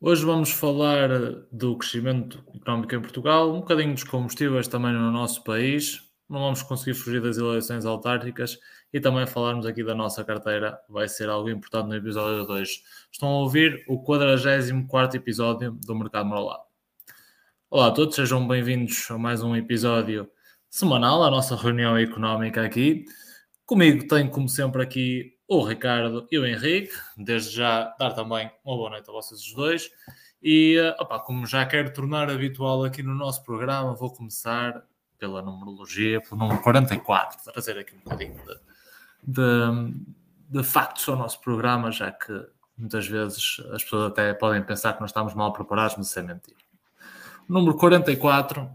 Hoje vamos falar do crescimento económico em Portugal, um bocadinho dos combustíveis também no nosso país. Não vamos conseguir fugir das eleições autárquicas e também falarmos aqui da nossa carteira, vai ser algo importante no episódio 2. Estão a ouvir o 44 episódio do Mercado Moralado. Olá a todos, sejam bem-vindos a mais um episódio semanal, a nossa reunião económica aqui. Comigo tem, como sempre, aqui o Ricardo e o Henrique. Desde já dar também uma boa noite a vocês os dois. E, eh, opa, como já quero tornar habitual aqui no nosso programa, vou começar pela numerologia, pelo número 44, para trazer aqui um bocadinho de, de, de factos ao nosso programa, já que muitas vezes as pessoas até podem pensar que nós estamos mal preparados, mas isso é mentira. O número 44,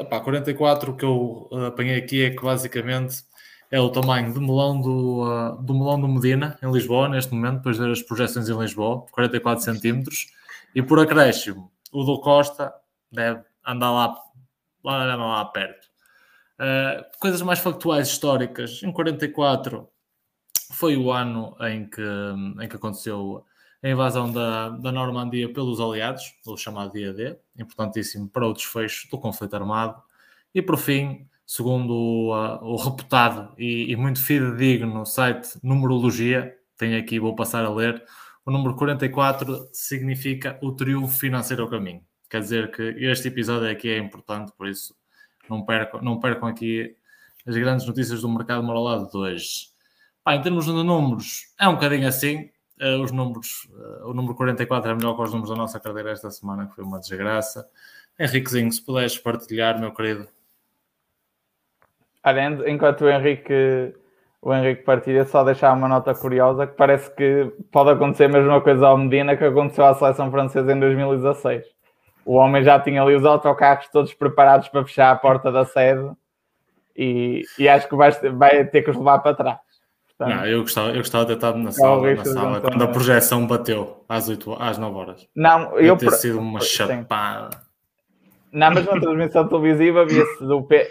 opa, 44 que eu eh, apanhei aqui é que basicamente é o tamanho do melão do, uh, do melão do Medina, em Lisboa, neste momento, depois de ver as projeções em Lisboa, 44 centímetros, e por acréscimo, o do Costa deve andar lá, lá, lá perto. Uh, coisas mais factuais históricas, em 44 foi o ano em que, em que aconteceu a invasão da, da Normandia pelos aliados, o chamado dia D, importantíssimo para o desfecho do conflito armado, e por fim, segundo o, uh, o reputado e, e, muito fidedigno site Numerologia, tenho aqui, vou passar a ler, o número 44 significa o triunfo financeiro ao caminho. Quer dizer que este episódio aqui é importante, por isso não percam, não percam aqui as grandes notícias do mercado moralado de hoje. Pá, em termos de números, é um bocadinho assim. Uh, os números, uh, o número 44 é melhor que os números da nossa carteira esta semana, que foi uma desgraça. Henriquezinho, se puderes partilhar, meu querido, Olha, enquanto o Henrique, o Henrique partilha, só deixar uma nota curiosa que parece que pode acontecer a mesma coisa ao Medina que aconteceu à seleção francesa em 2016. O homem já tinha ali os autocarros todos preparados para fechar a porta da sede e, e acho que vai, vai ter que os levar para trás. Portanto, não, eu gostava, eu gostava de ter estado na sala, na sala quando a projeção bateu às, 8, às 9 horas. Não, eu ter sido uma chapada. Não, mas na transmissão televisiva via-se do P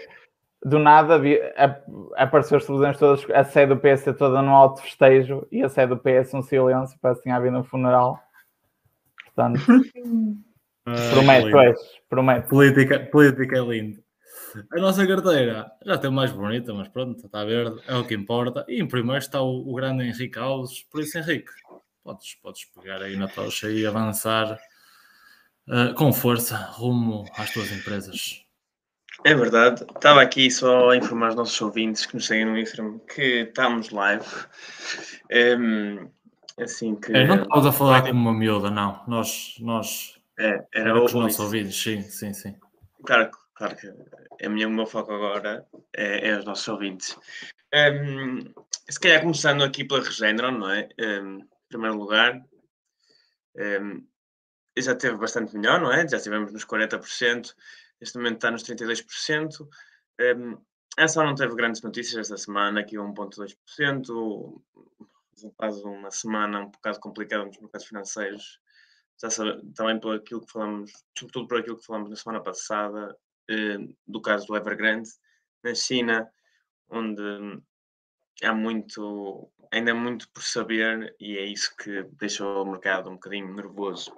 do nada apareceu as televisões todas, a sede do PS toda no alto festejo e a sede do PS um silêncio, parece que tinha havido um funeral. Portanto, ah, prometo, é prometo. Política, política é lindo. A nossa carteira já tem mais bonita, mas pronto, está verde, é o que importa. E em primeiro está o, o grande Henrique Alves, por isso, Henrique, podes, podes pegar aí na tocha e avançar uh, com força rumo às tuas empresas. É verdade. Estava aqui só a informar os nossos ouvintes que nos seguem no Instagram que estamos live. Um, assim que. É, não estamos a falar como uma miúda, não. Nós. nós é, era, era os nossos ouvintes, sim, sim, sim. Claro, claro que a minha, o meu foco agora é, é os nossos ouvintes. Um, se calhar começando aqui pela Regeneron, não é? Um, em primeiro lugar, um, já teve bastante melhor, não é? Já estivemos nos 40%. Neste momento está nos 32%. Um, essa não teve grandes notícias esta semana, aqui 1,2%. Quase uma semana um bocado complicada nos mercados financeiros. Também por aquilo que falamos, sobretudo por aquilo que falamos na semana passada, eh, do caso do Evergrande, na China, onde há muito, ainda muito por saber, e é isso que deixou o mercado um bocadinho nervoso.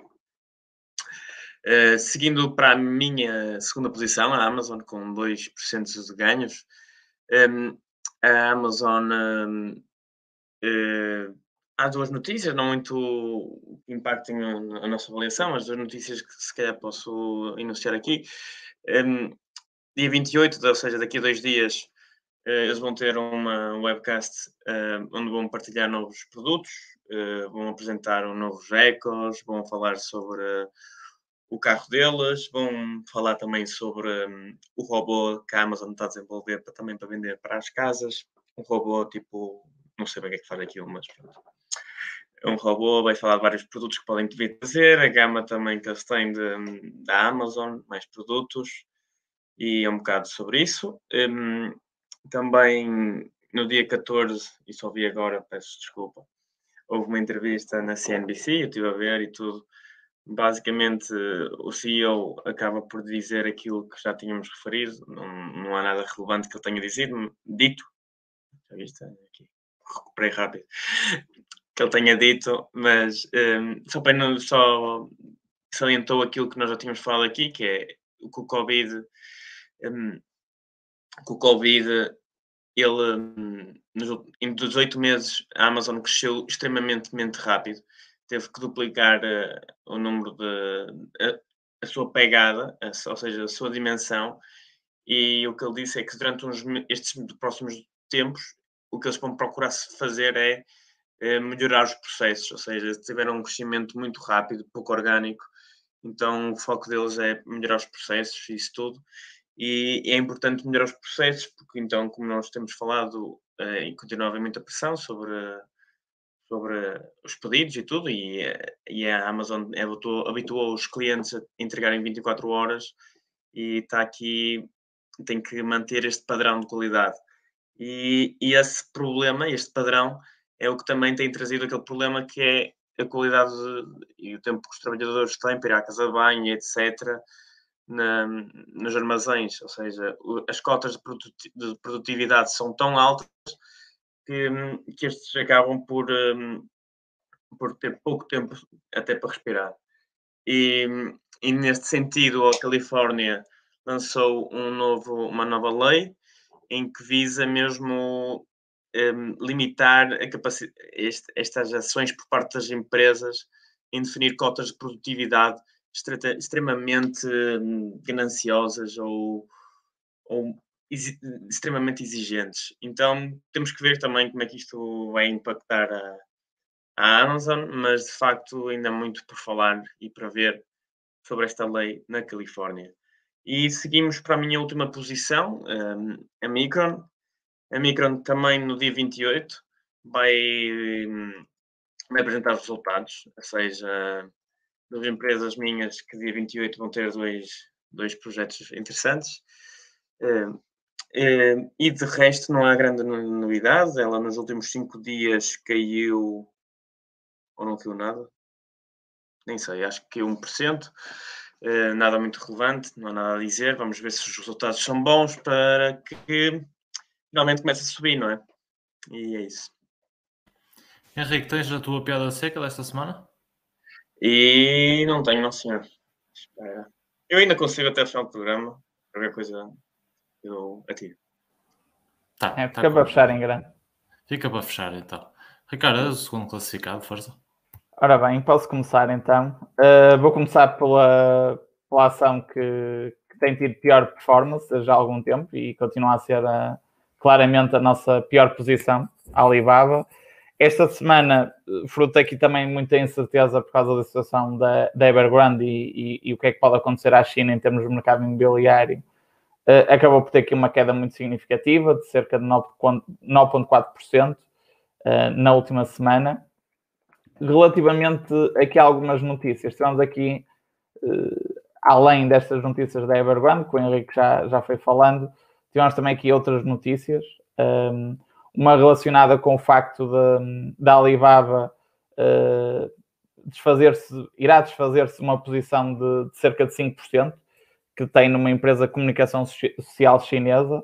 Uh, seguindo para a minha segunda posição, a Amazon, com 2% de ganhos. Um, ehm, a Amazon. Uh, há duas notícias, não muito impactem a, nossa avaliação, as duas notícias que se calhar posso enunciar aqui. Um, ehm, dia 28, ou seja, daqui a dois dias, uh, eles vão ter uma webcast onde vão partilhar novos produtos, vão apresentar um novos records, vão falar sobre o carro deles, vão falar também sobre um, o robô que a Amazon está a desenvolver para, também para vender para as casas. Um robô tipo, não sei bem o que é que faz aquilo, mas pronto. Um robô vai falar de vários produtos que podem vir trazer, a gama também que eles têm de, hum, da Amazon, mais produtos, e é um bocado sobre isso. Um, também no dia 14, e só vi agora, peço desculpa, houve uma entrevista na CNBC, eu estive a ver e tudo, basicamente o CEO acaba por dizer aquilo que já tínhamos referido, não, não há nada relevante que ele tenha dizido, dito, já viste? Aqui, recuperei rápido, que ele tenha dito, mas um, só para só salientou aquilo que nós já tínhamos falado aqui, que é que o Covid, um, que o Covid, ele, um, nos, em 18 meses, a Amazon cresceu extremamente rápido, teve que duplicar uh, o número de, a, a sua pegada, a, ou seja, a sua dimensão, e o que ele disse é que durante uns, estes próximos tempos, o que eles vão procurar fazer é, é melhorar os processos, ou seja, tiveram um crescimento muito rápido, pouco orgânico, então o foco deles é melhorar os processos e isso tudo. E é importante melhorar os processos, porque então, como nós temos falado, eh, e continua a haver muita pressão sobre, sobre os pedidos e tudo, e, e a Amazon habituou, habituou os clientes a entregarem 24 horas e está aqui, tem que manter este padrão de qualidade. E, e esse problema, este padrão, é o que também tem trazido aquele problema que é a qualidade e o tempo que os trabalhadores têm para ir à casa de banho, etc., na, nos armazéns, ou seja, as cotas de produtividade são tão altas que, que estes acabam por, um, por ter pouco tempo até para respirar. E, e neste sentido, a Califórnia lançou um novo, uma nova lei em que visa mesmo um, limitar a este, estas ações por parte das empresas em definir cotas de produtividade extremamente hum, gananciosas ou, ou extremamente exigentes. Então temos que ver também como é que isto vai impactar a, a Amazon, mas de facto ainda muito por falar e para ver sobre esta lei na Califórnia. E seguimos para a minha última posição, um, a Micron, a Micron também no dia 28 vai, hum, vai apresentar os resultados, ou seja, duas empresas minhas que dia 28 vão ter dois, dois projetos interessantes. Uh, e de resto não há grande novidade. Ela nos últimos cinco dias caiu ou não caiu nada. Nem sei, acho que caiu 1%. Uh, nada muito relevante, não há nada a dizer. Vamos ver se os resultados são bons para que finalmente começa a subir, não é? E é isso. Henrique, tens a tua piada seca desta semana? E não tenho, não senhor. Espera. Eu ainda consigo até o final do programa. Qualquer coisa eu atiro. Tá, é, tá fica tá para fechar em grande. Fica para fechar então. Ricardo, é o segundo classificado, força. Ora bem, posso começar então. Uh, vou começar pela, pela ação que, que, tem tido pior performance já há algum tempo e continua a ser a, claramente a nossa pior posição, a Alibaba. Esta semana, fruto aqui também muita incerteza por causa da situação da, da Evergrande e, e, e, o que é que pode acontecer à China em termos de mercado imobiliário, acabou por ter aqui uma queda muito significativa, de cerca de 9,4% uh, na última semana. Relativamente aqui a algumas notícias, tivemos aqui, uh, além destas notícias da Evergrande, que o Henrique já, já foi falando, Tivemos também aqui outras notícias, um, uma relacionada com o facto da Alibaba desfazer-se, irá desfazer-se uma posição de, de, cerca de 5% que tem numa empresa de comunicação social chinesa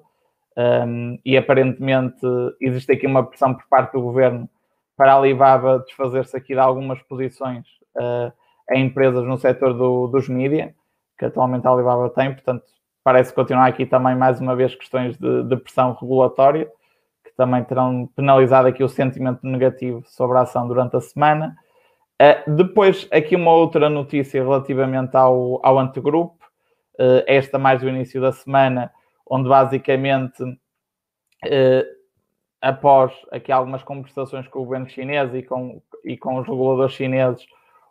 um, e aparentemente existe aqui uma pressão por parte do governo para a Alibaba desfazer-se aqui de algumas posições uh, em empresas no setor do, dos mídia, que atualmente a Alibaba tem, portanto parece continuar aqui também mais uma vez questões de, de, pressão regulatória, que também terão penalizado aqui o sentimento negativo sobre a ação durante a semana. Uh, depois, aqui uma outra notícia relativamente ao, ao antegrupo, esta mais do início da semana, onde basicamente, uh, após aqui algumas conversações com o governo chinês e com, e com os reguladores chineses,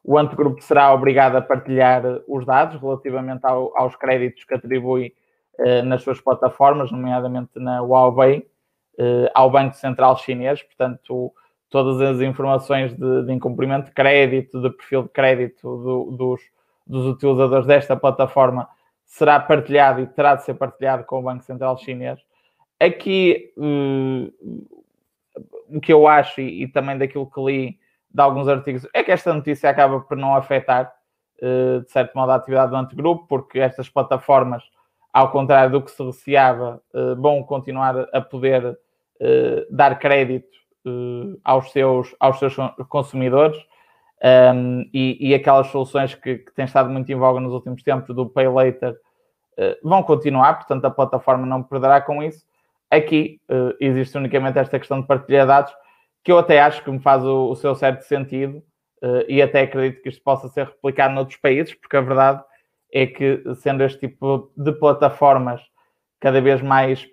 o antegrupo será obrigado a partilhar eh, os dados relativamente ao, aos créditos que atribui eh, nas suas plataformas, nomeadamente na Huawei, eh, ao Banco Central Chinês. Portanto, todas as informações de, de incumprimento de crédito, de perfil de crédito do, dos, dos utilizadores desta plataforma será partilhado e terá de ser partilhado com o Banco Central Chinês. Aqui, uh, o que eu acho, e, e também daquilo que li, de alguns artigos, é que esta notícia acaba por não afetar, uh, de certo modo, a atividade do antegrupo, porque estas plataformas, ao contrário do que se receava, uh, vão continuar a poder uh, dar crédito aos, seus, aos seus consumidores. Um, e, e, aquelas soluções que, que têm estado muito em voga nos últimos tempos do Pay Later uh, vão continuar, portanto a plataforma não perderá com isso. Aqui uh, existe unicamente esta questão de partilha de dados, que eu até acho que me faz o, o seu certo sentido uh, e até acredito que isto possa ser replicado noutros países, porque a verdade é que, sendo este tipo de plataformas cada vez mais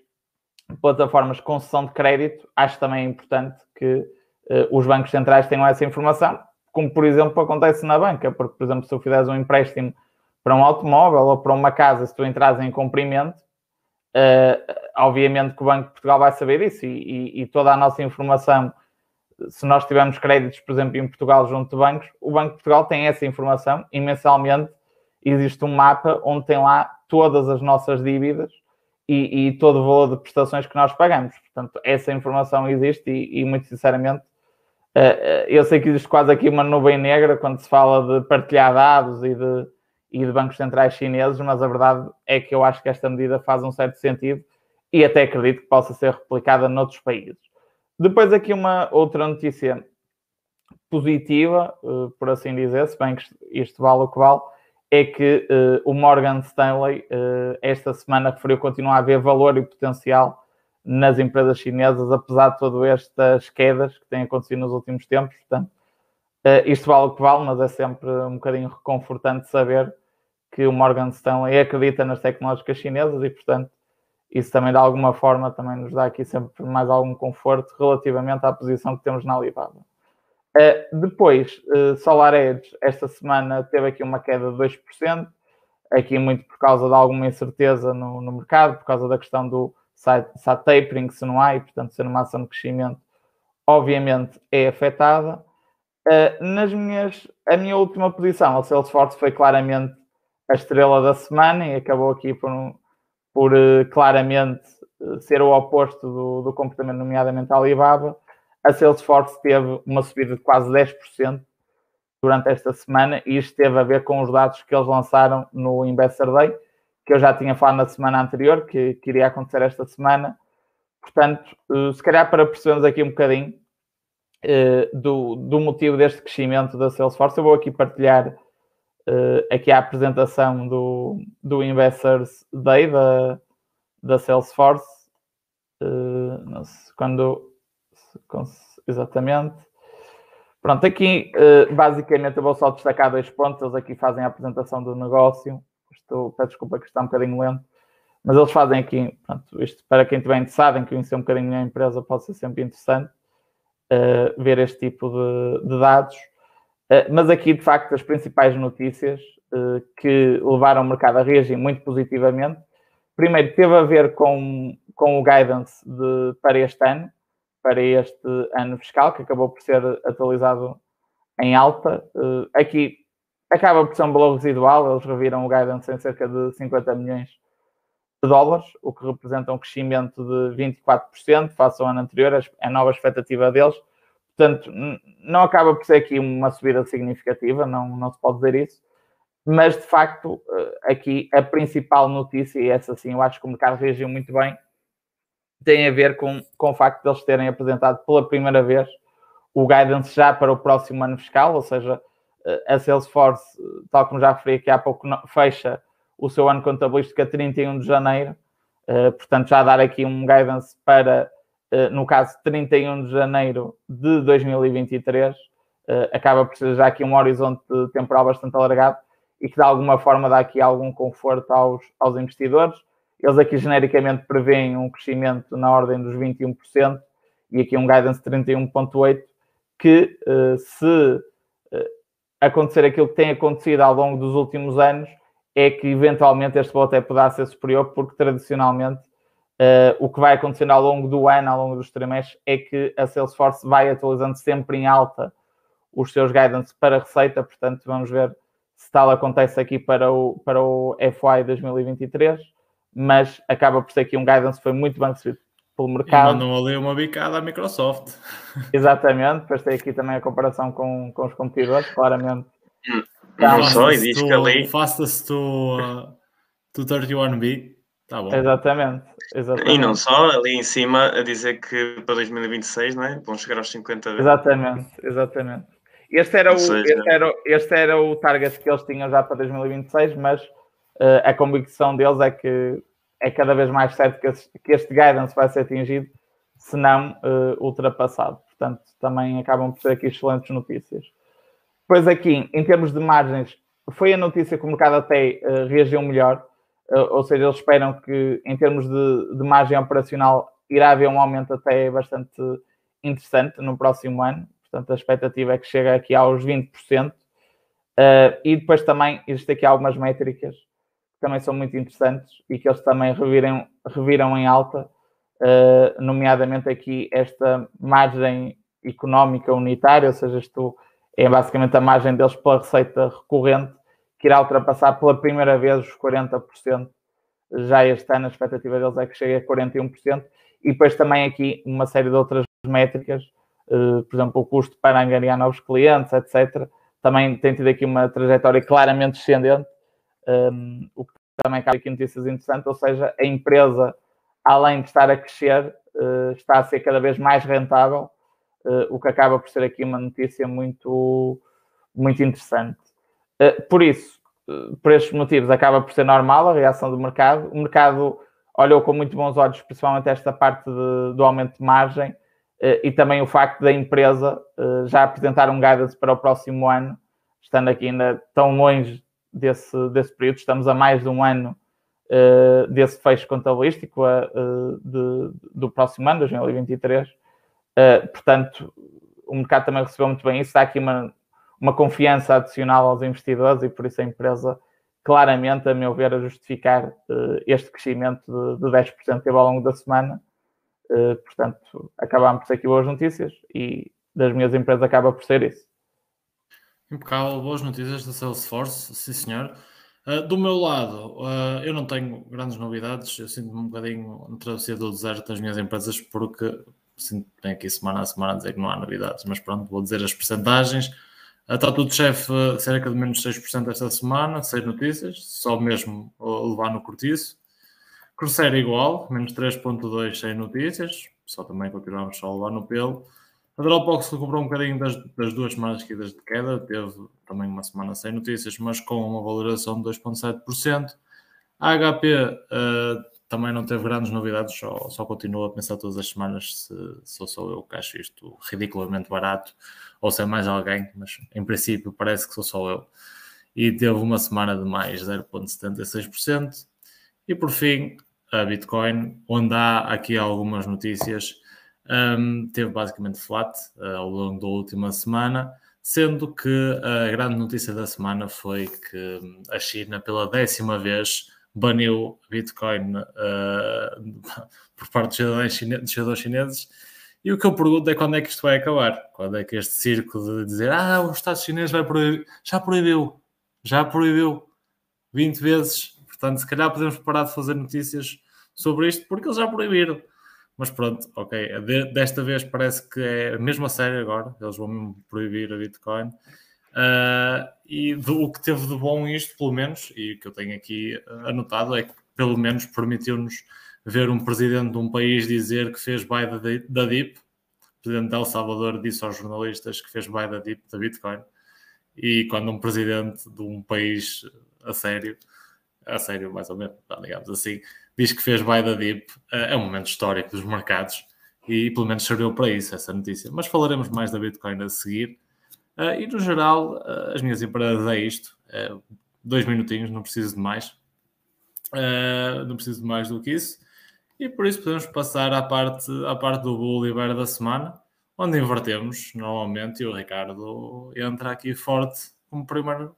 plataformas de concessão de crédito, acho também importante que os bancos centrais tenham essa informação, como por exemplo acontece na banca, porque, por exemplo, se tu fizeres um empréstimo para um automóvel ou para uma casa, se tu entras em cumprimento, uh, obviamente que o Banco de Portugal vai saber disso e, e, e, toda a nossa informação, se nós tivermos créditos, por exemplo, em Portugal junto de bancos, o Banco de Portugal tem essa informação e mensalmente existe um mapa onde tem lá todas as nossas dívidas e, e todo o valor de prestações que nós pagamos. Portanto, essa informação existe e, muito sinceramente, eu sei que existe quase aqui uma nuvem negra quando se fala de partilhar dados e de, e de bancos centrais chineses, mas a verdade é que eu acho que esta medida faz um certo sentido e até acredito que possa ser replicada noutros países. Depois aqui uma outra notícia positiva, uh, por assim dizer, se bem que isto vale o que vale, é que o Morgan Stanley esta semana referiu continuar a haver valor e potencial nas empresas chinesas, apesar de todas estas quedas que têm acontecido nos últimos tempos. Portanto, uh, isto vale o que vale, mas é sempre um bocadinho reconfortante saber que o Morgan Stanley acredita nas tecnológicas chinesas e, portanto, isso também de alguma forma também nos dá aqui sempre mais algum conforto relativamente à posição que temos na Alibaba. Uh, depois, uh, SolarEdge, esta semana teve aqui uma queda de 2%, aqui muito por causa de alguma incerteza no, no mercado, por causa da questão do SAT tapering, se não há, e portanto ser uma ação de crescimento, obviamente é afetada. Uh, nas minhas, a minha última posição, a Salesforce foi claramente a estrela da semana e acabou aqui por, por claramente ser o oposto do, do comportamento, nomeadamente a Alibaba a Salesforce teve uma subida de quase 10% durante esta semana e isto teve a ver com os dados que eles lançaram no Investor Day, que eu já tinha falado na semana anterior, que, que iria acontecer esta semana. Portanto, eh, se calhar para percebermos aqui um bocadinho uh, do, do motivo deste crescimento da Salesforce, eu vou aqui partilhar uh, aqui a apresentação do, do Investors Day da, da Salesforce. Sei, quando Exatamente. Pronto, aqui eh, basicamente eu vou só destacar dois pontos. Eles aqui fazem a apresentação do negócio. Estou, peço desculpa que está um bocadinho lento, mas eles fazem aqui, pronto, isto para quem estiver interessado em conhecer um bocadinho a empresa, pode ser sempre interessante uh, ver este tipo de, de dados. Uh, mas aqui, de facto, as principais notícias uh, que levaram o mercado a reagir muito positivamente. Primeiro, teve a ver com, com o guidance de, para este ano para este ano fiscal, que acabou por ser atualizado em alta. Aqui acaba por ser um valor residual, eles reviram o guidance em cerca de 50 milhões de dólares, o que representa um crescimento de 24% face ao ano anterior, a nova expectativa deles. Portanto, não acaba por ser aqui uma subida significativa, não, não se pode dizer isso, mas de facto, eh, aqui a principal notícia, e essa sim eu acho que o mercado reagiu muito bem, tem a ver com, com o facto de eles terem apresentado pela primeira vez o guidance já para o próximo ano fiscal, ou seja, a Salesforce, tal como já referi aqui há pouco, fecha o seu ano contabilístico a 31 de janeiro, eh, portanto, já dar aqui um guidance para, eh, no caso, 31 de janeiro de 2023, acaba por ser já aqui um horizonte temporal bastante alargado e que de alguma forma dá aqui algum conforto aos, aos investidores. Eles aqui genericamente prevêem um crescimento na ordem dos 21% e aqui um guidance de 31,8%, que se acontecer aquilo que tem acontecido ao longo dos últimos anos, é que eventualmente este valor até poderá ser superior, porque tradicionalmente uh, o que vai acontecendo ao longo do ano, ao longo dos trimestres, é que a Salesforce vai atualizando sempre em alta os seus guidance para receita, portanto vamos ver se tal acontece aqui para o, para o FY 2023 mas acaba por ser aqui um guidance foi muito bem recebido pelo mercado. E mandam ali uma bicada à Microsoft. Exatamente, depois tem aqui também a comparação com, com os competidores, claramente. Não então, só, e diz que ali... Fastest to, uh, to 31B. Tá bom. Exatamente, exatamente. E não só, ali em cima a dizer que para 2026 não é? vão chegar aos 50 Exatamente, exatamente. Este era, o, este, era, este era o target que eles tinham já para 2026, mas uh, a convicção deles é que é cada vez mais certo que este, que este guidance vai ser atingido, se não uh, ultrapassado. Portanto, também acabam por ser aqui excelentes notícias. Depois aqui, em termos de margens, foi a notícia que o mercado até uh, reagiu melhor, ou seja, eles esperam que em termos de, de margem operacional irá haver um aumento até bastante interessante no próximo ano. Portanto, a expectativa é que chegue aqui aos 20%. Uh, e depois também existem aqui algumas métricas também são muito interessantes e que eles também reviram, reviram em alta, uh, nomeadamente aqui esta margem económica unitária, ou seja, isto é basicamente a margem deles pela receita recorrente, que irá ultrapassar pela primeira vez os 40%. Já este ano a expectativa deles é que chegue a 41%. E depois também aqui uma série de outras métricas, uh, por exemplo, o custo para angariar novos clientes, etc. Também tem tido aqui uma trajetória claramente descendente, um, o que também cabe aqui notícias interessantes, ou seja, a empresa, além de estar a crescer, uh, está a ser cada vez mais rentável, uh, o que acaba por ser aqui uma notícia muito, muito interessante. por isso, por estes motivos, acaba por ser normal a reação do mercado. O mercado olhou com muito bons olhos, principalmente esta parte de, do aumento de margem e também o facto da empresa já apresentar um guidance para o próximo ano, estando aqui ainda tão longe desse, desse período, estamos a mais de um ano eh, desse fecho contabilístico de, do próximo ano, 2023. portanto, o mercado também recebeu muito bem isso, dá aqui uma, uma confiança adicional aos investidores e por isso a empresa claramente, a meu ver, a justificar uh, este crescimento de, de 10% que teve ao longo da semana. Uh, portanto, acabámos por ser aqui boas notícias e das minhas empresas acaba por ser isso. Impecável, boas notícias da Salesforce, sim senhor. Uh, do meu lado, uh, eu não tenho grandes novidades, eu sinto-me um bocadinho na do deserto das minhas empresas, porque sinto que aqui semana a semana a dizer que não há novidades, mas pronto, vou dizer as percentagens. Está tudo chefe cerca de menos 6% esta semana, 6 notícias, só mesmo levar no cortiço. Cruzeiro igual, menos 3.2 sem notícias, só também continuamos só a levar no pelo. A Dropbox recuperou um bocadinho das, das duas semanas seguidas de queda, teve também uma semana sem notícias, mas com uma valoração de 2.7%. A HP uh, também não teve grandes novidades, só, só continuo a pensar todas as semanas se, sou eu que acho isto ridiculamente barato ou se é mais alguém, mas em princípio parece que sou só eu. E teve uma semana de mais 0,76%. E por fim, a Bitcoin, onde há aqui algumas notícias, um, teve basicamente flat uh, ao longo da última semana, sendo que a grande notícia da semana foi que a China, pela décima vez, baniu Bitcoin uh, por parte dos cidadãos, dos cidadãos chineses. E o que eu pergunto é quando é que isto vai acabar? Quando é que este circo de dizer ah, o Estado chinês vai proibir, já proibiu, já proibiu 20 vezes. Portanto, se calhar podemos parar de fazer notícias sobre isto porque eles já proibiram. Mas pronto, ok. desta vez parece que é a sério agora. Eles vão proibir a Bitcoin. Uh, e do, o que teve de bom isto, pelo menos, e que eu tenho aqui anotado, é que pelo menos permitiu-nos ver um presidente de um país dizer que fez buy da, DIP. O presidente de El Salvador disse aos jornalistas que fez buy da DIP da Bitcoin. E quando um presidente de um país a sério, a sério mais ou menos, digamos assim, diz que fez buy da DIP, é um momento histórico dos mercados e pelo menos serviu para isso essa notícia. Mas falaremos mais da Bitcoin a seguir. Uh, e no geral, uh, as minhas empresas é isto. Uh, dois minutinhos, não preciso de mais. não preciso de mais do que isso. E por isso podemos passar à parte, à parte do Bull e Bear da semana, onde invertemos normalmente e o Ricardo entra aqui forte como primeiro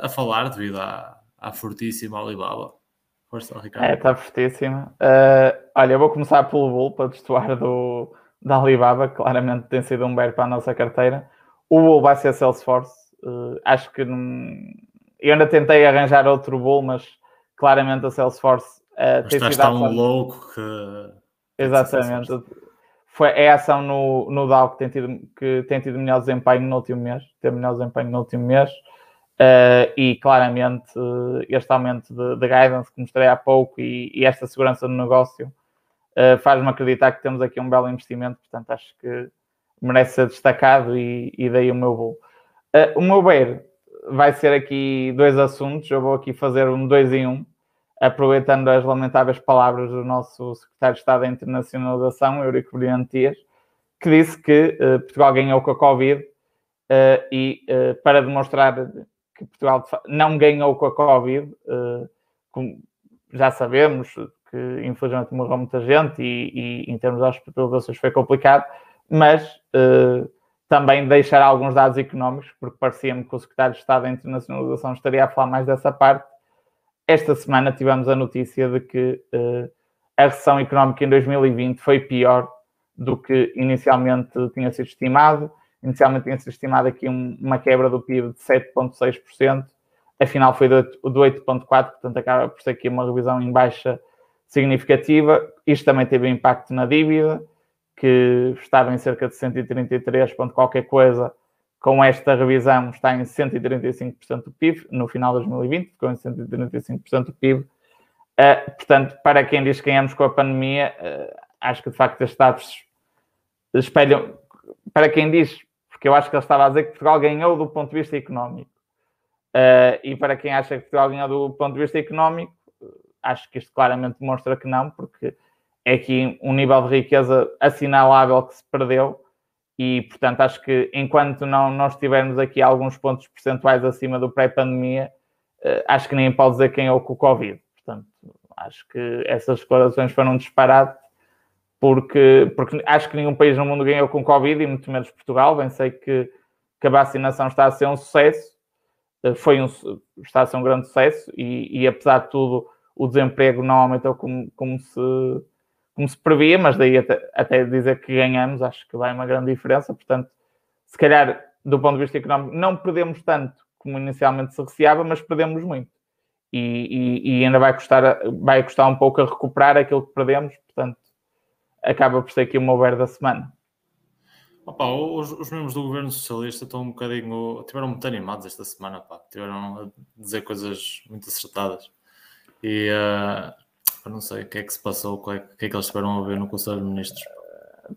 a falar devido à, à fortíssima Alibaba. Força, Ricardo. É, está fortíssima. olha, eu vou começar pelo Bull para destoar do, da Alibaba, claramente tem sido um bear para a nossa carteira. O bull vai ser Salesforce. Uh, acho que não... eu ainda tentei arranjar outro bull, mas claramente a Salesforce uh, mas tem sido tão ação... louco que. Exatamente. Foi, é a ação no, no DAO que tem, tido, que tem tido melhor desempenho no último mês. Teve melhor desempenho no último mês. Uh, e claramente uh, este aumento de, de, guidance que mostrei há pouco e, e esta segurança no negócio uh, faz-me acreditar que temos aqui um belo investimento. Portanto, acho que merece ser destacado e, e daí o meu voo. Uh, o meu BER vai ser aqui dois assuntos, eu vou aqui fazer um dois em um, aproveitando as lamentáveis palavras do nosso secretário de Estado da Internacionalização, Eurico Brilhantias, que disse que Portugal ganhou com a Covid e para demonstrar que Portugal não ganhou com a Covid, como já sabemos que infelizmente morreu muita gente e, e em termos de hospitalizações foi complicado, mas uh, também deixar alguns dados económicos, porque parecia-me que o secretário de Estado da Internacionalização estaria a falar mais dessa parte. Esta semana tivemos a notícia de que uh, a recessão económica em 2020 foi pior do que inicialmente tinha sido estimado. Inicialmente tinha sido estimado aqui um, uma quebra do PIB de 7,6%, afinal foi de 8,4%, portanto acaba por ser aqui uma revisão em baixa significativa. Isto também teve impacto na dívida, que estava em cerca de 133 ponto qualquer coisa. Com esta revisão está em 135% do PIB, no final de 2020 ficou em 135% do PIB. Uh, eh, portanto, para quem diz que ganhamos com a pandemia, uh, acho que de facto estes dados espelham, para quem diz, porque eu acho que ele estava a dizer que Portugal ganhou do ponto de vista económico, uh, e para quem acha que Portugal ganhou do ponto de vista económico, acho que isto claramente demonstra que não, porque é aqui um nível de riqueza assinalável que se perdeu. E, portanto, acho que enquanto não, não estivermos aqui alguns pontos percentuais acima do pré-pandemia, eh, acho que nem pode dizer quem é o com o Covid. Portanto, acho que essas declarações foram disparadas porque, porque acho que nenhum país no mundo ganhou com Covid e muito menos Portugal. Bem sei que, que a vacinação está a ser um sucesso, eh, foi um, está a ser um grande sucesso e, e apesar de tudo o desemprego não aumentou como, como, se, como se previa, mas daí até, até dizer que ganhamos, acho que vai uma grande diferença. Portanto, se calhar, do ponto de vista económico, não perdemos tanto como inicialmente se receava, mas perdemos muito. E, e, e, ainda vai custar, vai custar um pouco a recuperar aquilo que perdemos, portanto, acaba por ser aqui o meu ver da semana. Opa, os, os, membros do governo socialista estão um bocadinho, tiveram muito animados esta semana, pá. tiveram a dizer coisas muito acertadas. E uh, não sei o que é que se passou, o que, é, que é que eles estiveram a ver no Conselho de Ministros.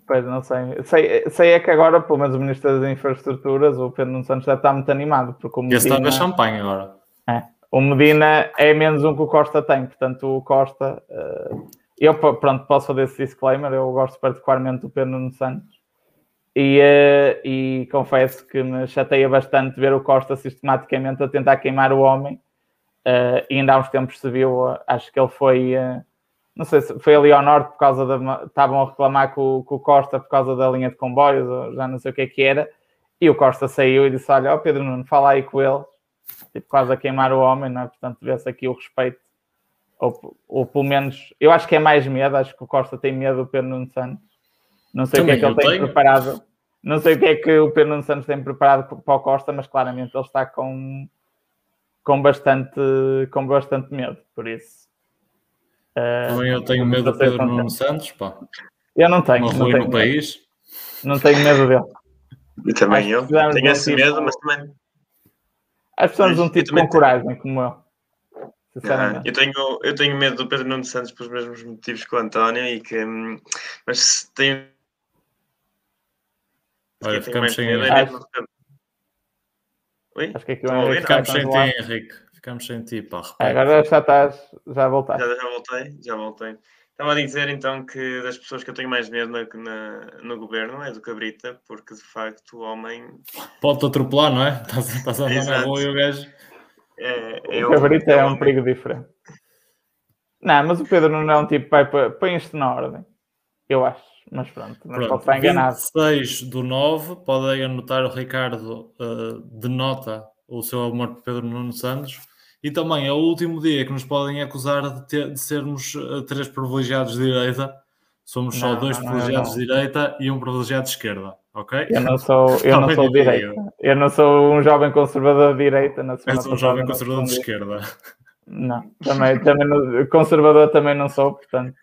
Pois não sei. sei. Sei é que agora, pelo menos o Ministro das Infraestruturas, o Pedro Nuno Santos, já está muito animado. Porque o Medina, Esse está a champanhe agora. É. O Medina é menos um que o Costa tem, portanto o Costa. Uh, eu, pronto, posso fazer esse disclaimer. Eu gosto particularmente do Pedro Nuno Santos. E, uh, e confesso que me chateia bastante ver o Costa sistematicamente a tentar queimar o homem Uh, e ainda há uns tempos se viu, uh, acho que ele foi, uh, não sei se foi ali ao norte por causa da. Estavam a reclamar com, com, o Costa por causa da linha de comboios, já não sei o que é que era, e o Costa saiu e disse: Olha, ó Pedro Nuno, fala aí com ele, tipo, quase a queimar o homem, não é? Portanto, vê-se aqui o respeito, ou, ou pelo menos, eu acho que é mais medo, acho que o Costa tem medo do Pedro Nuno Santos, não sei Também o que é que ele tem tenho. preparado. Não sei o que é que o Pedro Nuno Santos tem preparado para o Costa, mas claramente ele está com com bastante, com bastante medo, por isso. Uh, Também eu tenho medo do Pedro Nuno Santos, pá. Eu não tenho. Uma não tenho no medo. país. Não tenho medo dele. E também eu. Tenho esse tipo, medo, mas também. Acho que precisamos um tipo com coragem, como eu. Ah, eu, tenho, eu tenho medo do Pedro Nuno Santos pelos mesmos motivos que o António e que. Mas tenho. Olha, ficamos sem. Medo, acho... Oi? Acho que aqui o Henrique Ficamos sem ti, Henrique. Ficamos sem ti, pá. agora já estás, já voltaste. Já, já voltei, já voltei. Estava a dizer então que das pessoas que eu tenho mais medo na, na, no governo é do Cabrita, porque de facto o homem. Pode-te atropelar, não é? Estás, estás a andar na rua e o gajo. É, o Cabrita é um perigo diferente. Não, mas o Pedro não é um tipo, vai, põe isto na ordem. Eu acho. Mas pronto, não pronto, pode estar enganado. 26 do 9, podem anotar o Ricardo uh, denota o seu amor por Pedro Nuno Santos. E também é o último dia que nos podem acusar de, ter, de sermos uh, três privilegiados de direita. Somos só dois não, privilegiados não. de direita e um privilegiado de esquerda, ok? Eu não sou, eu não sou de direita. Eu não sou um jovem conservador de direita. Na semana És um jovem conservador de esquerda. Não, também, também não, conservador também não sou, portanto.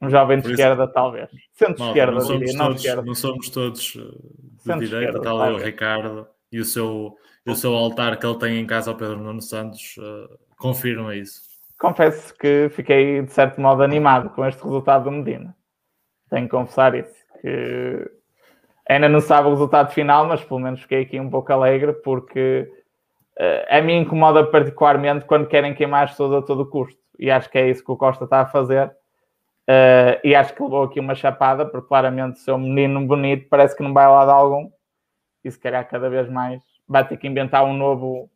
Um jovem de esquerda, talvez. Centro-esquerda, não, somos diria, todos, não, não somos todos eh, de direita, está ali o Ricardo e o seu, o seu altar que ele tem em casa ao Pedro Nuno Santos uh, confirma isso. Confesso que fiquei, de certo modo, animado com este resultado do Medina. Tenho que confessar isso. Que Ainda não sabe o resultado final, mas pelo menos fiquei aqui um pouco alegre porque uh, a mim incomoda particularmente quando querem queimar as pessoas a todo custo. E acho que é isso que o Costa está a fazer. Uh, e acho que levou aqui uma chapada, porque claramente seu menino bonito parece que não vai lá de algum. E se calhar cada vez mais vai ter que inventar um novo,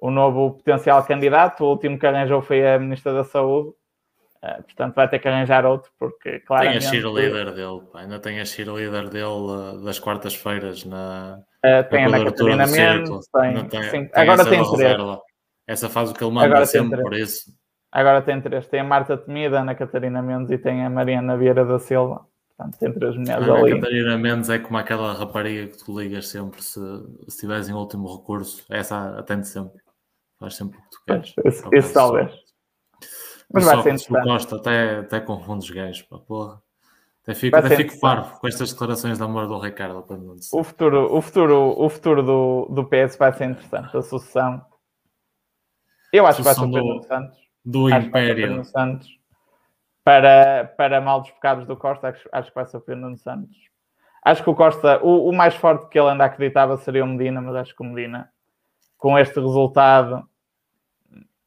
um novo potencial candidato. O último que arranjou foi a Ministra da Saúde. Uh, portanto, vai ter que arranjar outro, porque claramente... Tem a cheerleader dele, ainda tem a cheerleader dele uh, das quartas-feiras na... Uh, tem a Catarina Mendes, tem, tem, sim. tem agora tem três. Essa faz o que ele manda agora sempre, por isso. Agora tem três, tem a Marta Temida, a Ana Catarina Mendes e tem a Mariana Vieira da Silva. Portanto, tem três mulheres a ali. A Catarina Mendes é como aquela rapariga que tu ligas sempre se, se tiveres em último recurso. Essa atende sempre. Faz sempre o que tu queres. Isso, isso talvez. Mas vai ser interessante. Costa até, até confunde os gajos, pá, porra. Até fico, até fico parvo com estas declarações de amor do Ricardo. O futuro, o futuro, o futuro do, do PS vai ser interessante. A sucessão. Eu acho que vai ser o Pedro Santos. Do acho Império. Santos. Para, para mal dos pecados do Costa, acho, acho que vai ser o Pedro Santos. Acho que o Costa, o, o mais forte que ele ainda acreditava seria o Medina, mas acho que o Medina, com este resultado,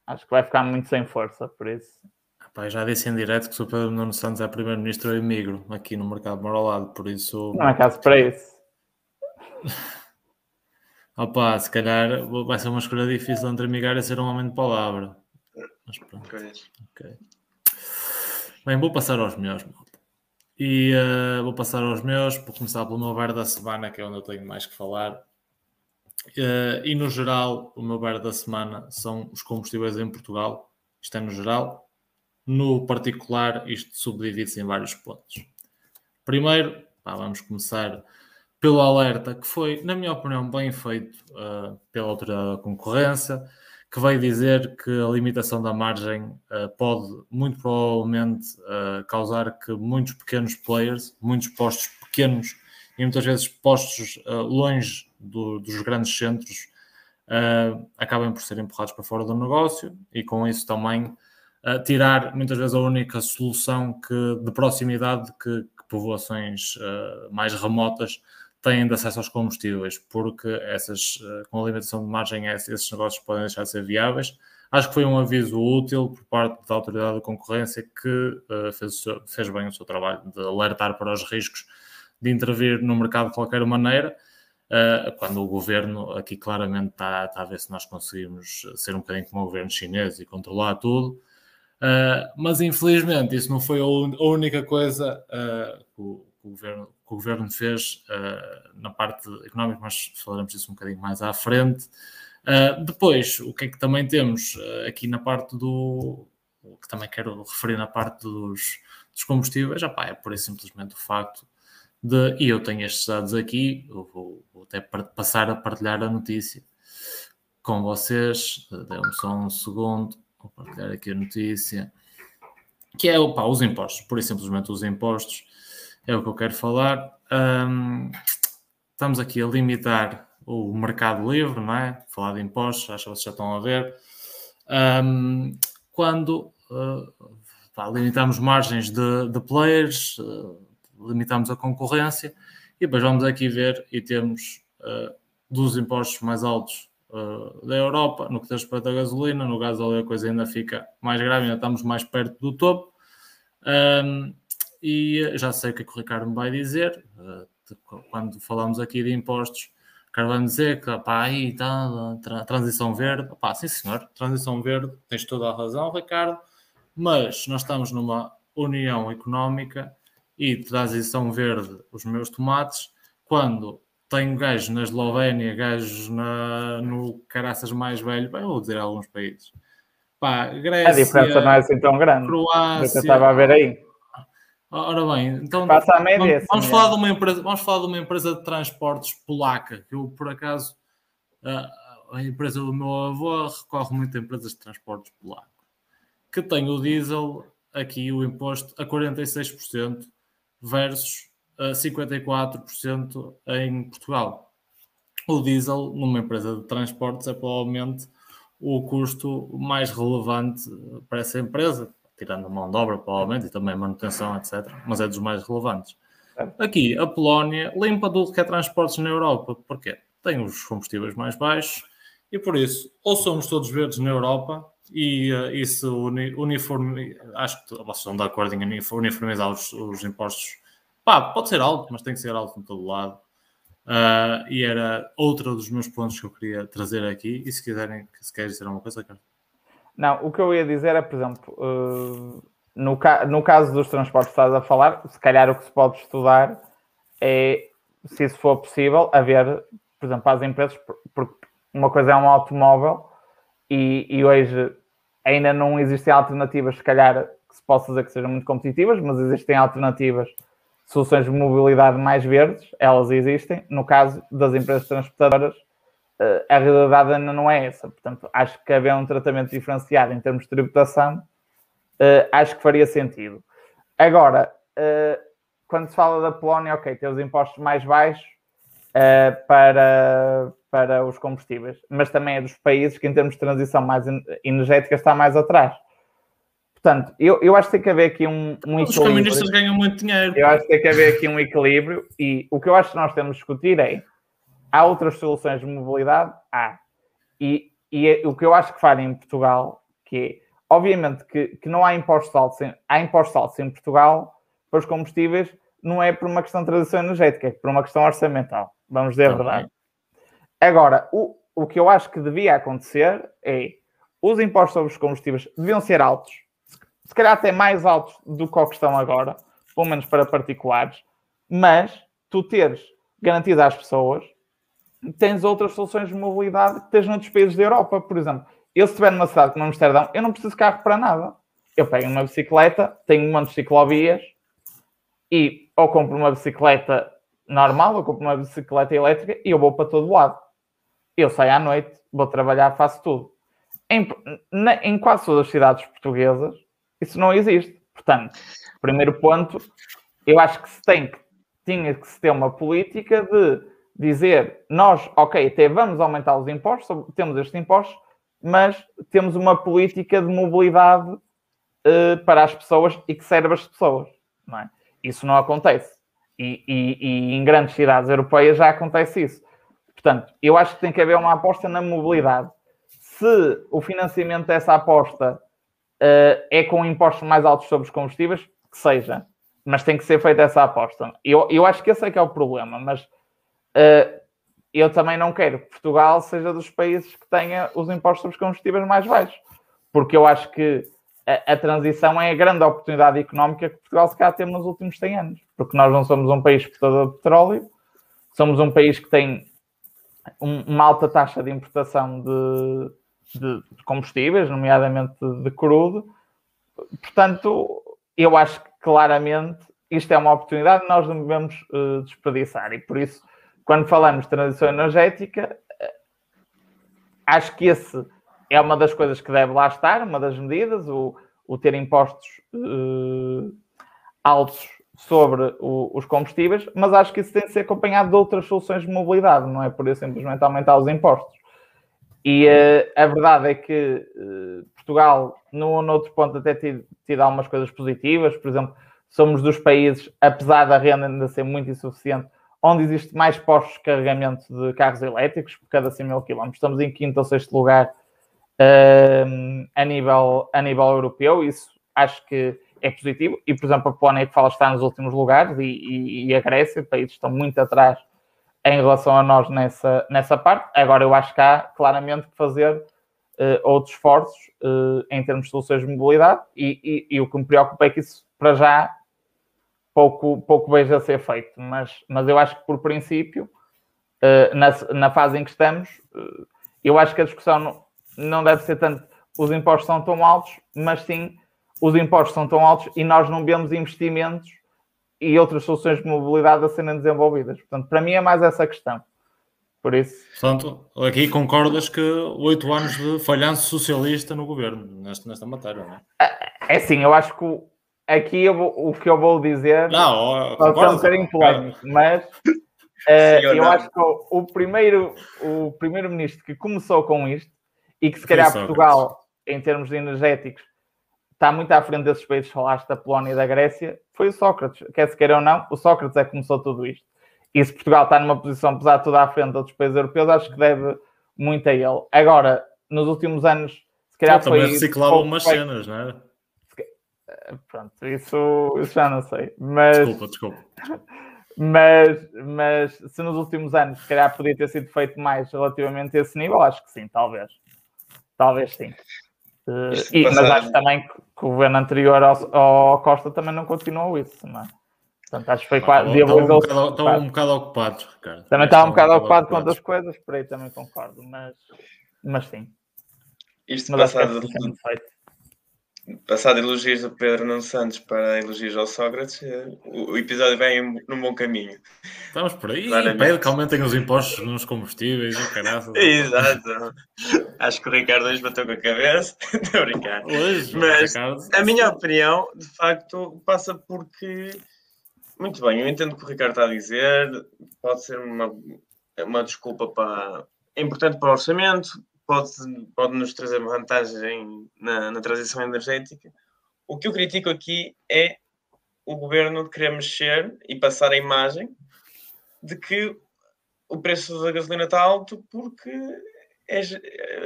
acho que vai ficar muito sem força, por isso. Pai, já disse em direto que se o Pedro Nuno Santos é primeiro-ministro, eu emigro aqui no mercado moralado, por isso. Não é caso para isso. Opa, se calhar vai ser uma escolha difícil entre emigrar e ser um homem de palavra. Mas pronto. Okay. Bem, vou passar aos meus, malta. E uh, vou passar aos meus, por começar pelo meu bar da semana, que é onde eu tenho mais que falar. Uh, e no geral, o meu bar da semana são os combustíveis em Portugal. Isto é no geral. No particular, isto subdivide-se em vários pontos. Primeiro, pá, vamos começar pelo alerta, que foi, na minha opinião, bem feito uh, pela Autoridade da Concorrência, que veio dizer que a limitação da margem uh, pode, muito provavelmente, causar que muitos pequenos players, muitos postos pequenos e muitas vezes postos longe do, dos grandes centros uh, acabem por ser empurrados para fora do negócio e com isso também uh, tirar muitas vezes a única solução que, de proximidade que, que povoações uh, mais remotas têm de acesso aos combustíveis, porque essas, com a limitação de margem, esses negócios podem deixar de ser viáveis. Acho que foi um aviso útil por parte da Autoridade da Concorrência que fez, fez bem o seu trabalho de alertar para os riscos de intervir no mercado de qualquer maneira Uh, quando o governo aqui claramente está, está, a ver se nós conseguimos ser um bocadinho como o governo chinês e controlar tudo. Uh, mas infelizmente isso não foi a, única coisa o, que, o governo, que, o, governo, fez na parte económica, mas falaremos disso um bocadinho mais à frente. depois, o que é que também temos aqui na parte do. que também quero referir na parte dos, dos combustíveis, já pá, é por simplesmente o facto de, e eu tenho estes dados aqui, eu vou, vou até passar a partilhar a notícia com vocês. Dê-me só um segundo, vou partilhar aqui a notícia. Que é opa, os impostos, por simplesmente os impostos, é o que eu quero falar. Um, estamos aqui a limitar o mercado livre, não é? Falar de impostos, acho que vocês já estão a ver. Um, quando uh, pá, limitamos margens de, de players, uh, limitamos a concorrência e depois vamos aqui ver e temos uh, dos impostos mais altos uh, da Europa, no que diz respeito à gasolina, no gás óleo a coisa ainda fica mais grave, ainda estamos mais perto do topo. Um, e já sei o que, é que o Ricardo me vai dizer, uh, quando falamos aqui de impostos, o Ricardo vai dizer que aí está a transição verde. Pá, sim senhor, transição verde, tens toda a razão, Ricardo, mas nós estamos numa união económica e transição verde os meus tomates, quando tenho gajos na Eslovénia, gajos na, no caraças mais velho, bem, vou dizer alguns países. Pá, Grécia, a diferença não é assim tão grande. Croácia. Eu estava a ver aí. Ora bem, então Passa a média, vamos, vamos falar de uma empresa, vamos falar de uma empresa de transportes polaca, que eu por acaso a, a empresa do meu avô recorre muito a empresas de transportes polaco, que tem o diesel aqui o imposto a 46% versus uh, 54% em Portugal. O diesel, numa empresa de transportes, é provavelmente o custo mais relevante para essa empresa, tirando a mão de obra, provavelmente, e também a manutenção, etc. Mas é dos mais relevantes. aqui a Polónia limpa tudo que é transportes na Europa. Porquê? Tem os combustíveis mais baixos e por isso, ou somos todos verdes na Europa e uh, isso uniforme, acho que vocês estão de acordo em uniformizar os, os impostos. Pá, pode ser alto, mas tem que ser alto em todo lado. Uh, e era outro dos meus pontos que eu queria trazer aqui. E se quiserem, se queres dizer alguma coisa. Não, o que eu ia dizer é, por exemplo, uh, no, ca no caso dos transportes que estás a falar, se calhar o que se pode estudar é, se isso for possível, haver, por exemplo, as empresas, porque uma coisa é um automóvel e, e hoje ainda não existem alternativas, se calhar, que se possa dizer que sejam muito competitivas, mas existem alternativas, soluções de mobilidade mais verdes, elas existem. No caso das empresas transportadoras, uh, a realidade ainda não é essa. Portanto, acho que haver um tratamento diferenciado em termos de tributação, uh, acho que faria sentido. Agora, uh, quando se fala da Polónia, ok, tem os impostos mais baixos para, para os combustíveis, mas também é dos países que, em termos de transição mais energética, está mais atrás. Portanto, eu, eu acho que tem que haver aqui um, um Os comunistas ganham muito dinheiro. Eu acho que tem que haver aqui um equilíbrio e o que eu acho que nós temos de discutir é Há outras soluções de mobilidade? Há. E, e é, o que eu acho que falha em Portugal, que é, obviamente que, que não há impostos altos, em, há impostos altos em Portugal para os combustíveis, não é por uma questão de transição energética, é por uma questão orçamental. Vamos dizer a verdade. Agora, o, o que eu acho que devia acontecer é os impostos sobre os combustíveis deviam ser altos, se calhar até mais altos do que o que estão agora, pelo menos para particulares, mas tu teres garantido às pessoas tens outras soluções de mobilidade que tens noutros países da Europa. Por exemplo, eu se estiver numa cidade como Amsterdão, eu não preciso de carro para nada. Eu pego uma bicicleta, tenho um monte de ciclovias e ou compro uma bicicleta normal, ou compro uma bicicleta elétrica e eu vou para todo lado. Eu saio à noite, vou trabalhar, faço tudo. Em, na, em quase todas as cidades portuguesas, isso não existe. Portanto, primeiro ponto, eu acho que se tem que, tinha que se ter uma política de dizer nós, ok, até vamos aumentar os impostos, temos estes impostos, mas temos uma política de mobilidade uh, para as pessoas e que serve as pessoas. Não é? Isso não acontece. E, e, e, em grandes cidades europeias já acontece isso. Portanto, eu acho que tem que haver uma aposta na mobilidade. Se o financiamento dessa aposta uh, é com impostos mais altos sobre os combustíveis, que seja. Mas tem que ser feita essa aposta. Eu, eu acho que esse é que é o problema, mas Uh, eu também não quero que Portugal seja dos países que tenha os impostos sobre os combustíveis mais baixos, porque eu acho que a, a, transição é a grande oportunidade económica que Portugal se calhar teve nos últimos 100 anos, porque nós não somos um país exportador de petróleo, somos um país que tem um, uma alta taxa de importação de, de, combustíveis, nomeadamente de, de crudo, portanto, eu acho que claramente isto é uma oportunidade que nós não devemos uh, desperdiçar. E por isso quando falamos de transição energética, acho que esse é uma das coisas que deve lá estar, uma das medidas, o, o ter impostos uh, altos sobre o, os combustíveis, mas acho que isso tem de ser acompanhado de outras soluções de mobilidade, não é por isso simplesmente aumentar os impostos. E uh, a verdade é que uh, Portugal, no noutro ponto, até tido, tido algumas coisas positivas, por exemplo, somos dos países, apesar da renda ainda ser muito insuficiente, onde existe mais postos de carregamento de carros elétricos por cada 100 mil quilómetros. Estamos em quinto ou sexto lugar uh, a, nível, a nível europeu, isso acho que é positivo. E, por exemplo, a Polónia que fala está nos últimos lugares e, e, e a Grécia, países estão muito atrás em relação a nós nessa, nessa parte. Agora, eu acho que há claramente que fazer uh, outros esforços uh, em termos de soluções de mobilidade e, e, e, o que me preocupa é que isso, para já, pouco, pouco vejo a ser feito, mas, mas eu acho que por princípio, uh, na, na fase em que estamos, eu acho que a discussão não, não deve ser tanto os impostos são tão altos, mas sim os impostos são tão altos e nós não vemos investimentos e outras soluções de mobilidade a serem desenvolvidas. Portanto, para mim é mais essa questão. Por isso. Portanto, aqui concordas que oito anos de falhanço socialista no governo nesta, nesta matéria, não é? É, é sim, eu acho que aqui vou, o que eu vou dizer não, pode ser um bocadinho polémico, mas uh, eu não. acho que o, o primeiro o primeiro-ministro que começou com isto e que se calhar Portugal, em termos energéticos, está muito à frente desses países, falaste da Polónia e da Grécia, foi o Sócrates. Quer se queira ou não, o Sócrates é que começou tudo isto. E se Portugal está numa posição, apesar de tudo à frente de outros países europeus, acho que deve muito a ele. Agora, nos últimos anos, se calhar também foi. reciclava umas foi- cenas, não é? Pronto, isso, isso já não sei. Mas, Desculpa, desculpa. mas, mas se nos últimos anos, se calhar, podia ter sido feito mais relativamente a esse nível, acho que sim, talvez. Talvez sim. Isto e- mas acho também que, que o governo anterior ao, ao Costa também não continuou isso, não é? Portanto, acho que foi quase. Estavam um, diabolizou-se. bocado- um bocado ocupados, Ricardo. Também estava um bocado ocupado com outras coisas, por aí também concordo, mas, mas sim. Isto Mas é passado, é. Passado elogios do Pedro Nuno Santos para elogios ao Sócrates, eh, o, o episódio vem em- num bom caminho. Estamos por aí. Claramente. Pede que aumentem os impostos nos combustíveis e caraças. Exato. Acho que o Ricardo hoje bateu com a cabeça. Estou a brincar. Hoje, Mas Ricardo, A minha opinião, de facto, passa porque. Muito bem, eu entendo o que o Ricardo está a dizer. Pode ser uma, uma desculpa para. É importante para o orçamento, pode, pode nos trazer vantagem na, na transição energética. O que eu critico aqui é o governo querer mexer e passar a imagem de que o preço da gasolina está alto porque as,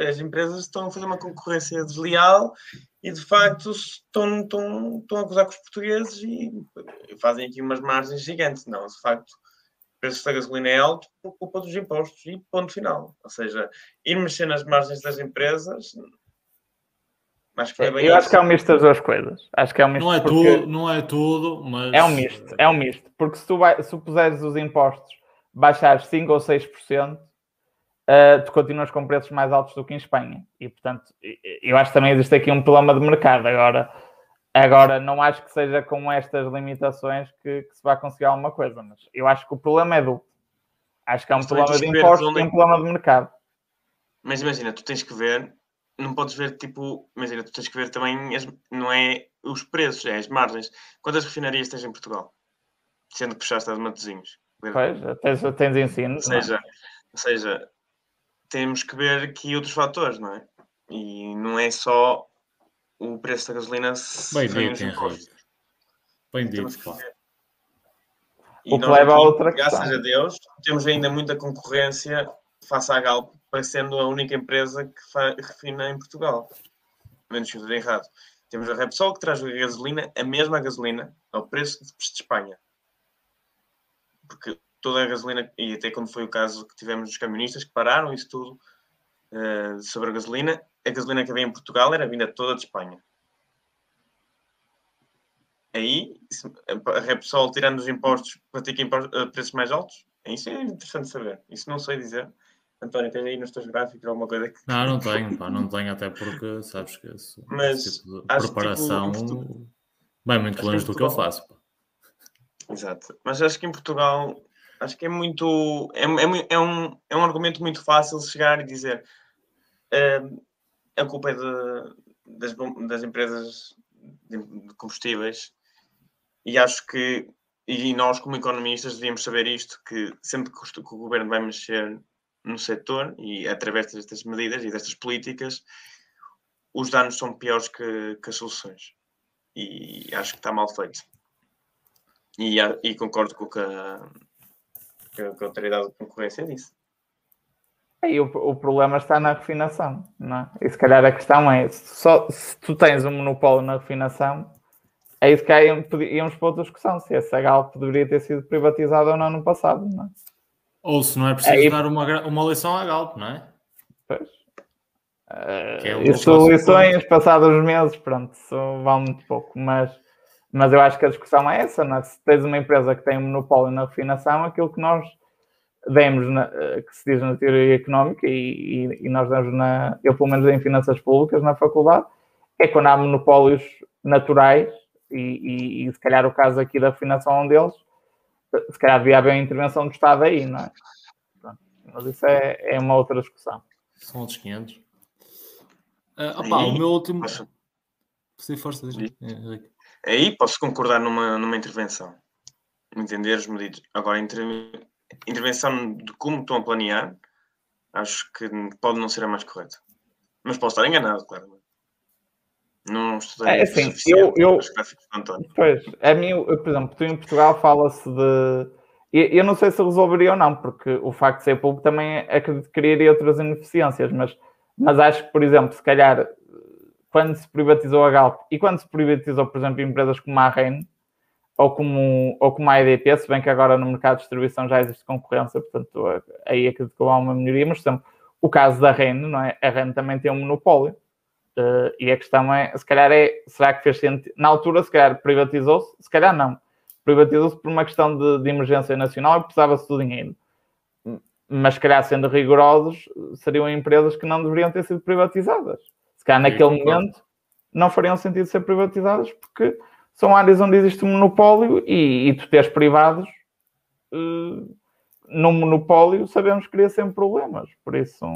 as empresas estão a fazer uma concorrência desleal e de facto estão, estão, estão a acusar com os portugueses e fazem aqui umas margens gigantes. Não, de facto, preço da gasolina é alto por culpa dos impostos e ponto final. Ou seja, ir mexer nas margens das empresas, acho que é bem Eu acho isso. que é um misto das duas coisas. Acho que é um misto não é porque- tudo, não é tudo, mas É um misto, é um misto. Porque se tu, vai, se tu puseres os impostos baixares 5 ou 6%, uh, tu continuas com preços mais altos do que em Espanha. E, portanto, eu acho que também existe aqui um problema de mercado. Agora, agora não acho que seja com estas limitações que, que se vai conseguir alguma coisa. Mas eu acho que o problema é duplo. Acho que há um Mas também problema de impostos onde e é um que- problema de mercado. Mas imagina, tu tens que ver, não podes ver tipo, imagina, tu tens que ver também, as- não é os preços, é as margens. Quantas refinarias tens em Portugal? Sendo que puxaste as Matosinhos. Pois, tens, tens ensino. Ou seja, ou seja, temos que ver aqui outros fatores, não é? E não é só o preço da gasolina se Bem dito, Henrique. Bem dito, pá. O que leva a outra Graças questão. a Deus, temos ainda muita concorrência face à Galp, parecendo a única empresa que refina em Portugal. Menos que eu errado. Temos a Repsol que traz a gasolina, a mesma gasolina, ao preço de, de Espanha. Porque toda a gasolina, e até quando foi o caso que tivemos dos camionistas que pararam isso tudo eh, sobre a gasolina, a gasolina que havia em Portugal era vinda toda de Espanha. Aí, se- a Repsol, tirando os impostos, pratica impostos, eh, preços mais altos? Isso é interessante saber. Isso não sei dizer. António, tens aí nos teus gráficos alguma coisa que. Não, não tenho, pá, não tenho, até porque sabes que esse, Mas esse tipo de que, preparação tipo, vai muito longe do que eu faço. Pá. Exato. Mas acho que em Portugal, acho que é muito. É, é, é um, é um argumento muito fácil chegar e dizer "Ahm, a culpa é de- das, das empresas de combustíveis e acho que. E nós, como economistas, devíamos saber isto: que sempre que o, governo vai mexer no setor e através destas medidas e destas políticas, os danos são piores que, que as soluções. E acho que está mal feito. E, e concordo com o que a- que a autoridade de concorrência disse. Aí o, o problema está na refinação, não é? E se calhar a questão é, só, se tu tens um monopólio na refinação, aí se calhar íamos- íamos para outra discussão, se essa Galp deveria ter sido privatizada ou não no passado, não é? Ou se não é preciso Aí- dar uma, uma lição à Galp, não é? Pois. Eh, Que é o isso lições passados os meses, pronto, isso vale muito pouco, mas, mas eu acho que a discussão é essa, não é? Se tens uma empresa que tem um monopólio na refinação, aquilo que nós demos, na- eh, que se diz na teoria económica e, e- e nós damos na, eu pelo menos em finanças públicas na faculdade, é quando há monopólios naturais e, e- e se calhar o caso aqui da refinação é um deles, se calhar devia haver uma intervenção do Estado aí, não é? Pronto, mas isso é, é uma outra discussão. São outros 500. Ah, opá, Aí, o meu último. Posso- Se força. Henrique. Aí posso concordar numa, numa intervenção. Entender os medidos. Agora, inter- intervenção de como estão a planear, acho que pode não ser a mais correta. Mas posso estar enganado, claro. Não estudei É assim, eu, eu pois, a mim, eu, por exemplo, tu em Portugal fala-se de eu não sei se resolveria ou não, porque o facto de ser público também criaria outras ineficiências, mas, mas acho que, por exemplo, se calhar quando se privatizou a Galp e quando se privatizou, por exemplo, empresas como a REN ou como, ou como a EDP, se bem que agora no mercado de distribuição já existe concorrência, portanto aí acredito que há uma melhoria, mas, exemplo, o caso da REN, não é? A REN também tem um monopólio. Uh, e a questão é, se calhar é, será que fez sentido? Na altura, se calhar privatizou-se, se calhar não. Privatizou-se por uma questão de, de emergência nacional e precisava-se do dinheiro. Mas, se calhar, sendo rigorosos, seriam empresas que não deveriam ter sido privatizadas. Se calhar, naquele momento, não fariam sentido ser privatizadas porque são áreas onde existe um monopólio e, e tu teres privados uh, num monopólio, sabemos que cria sempre problemas. Por isso.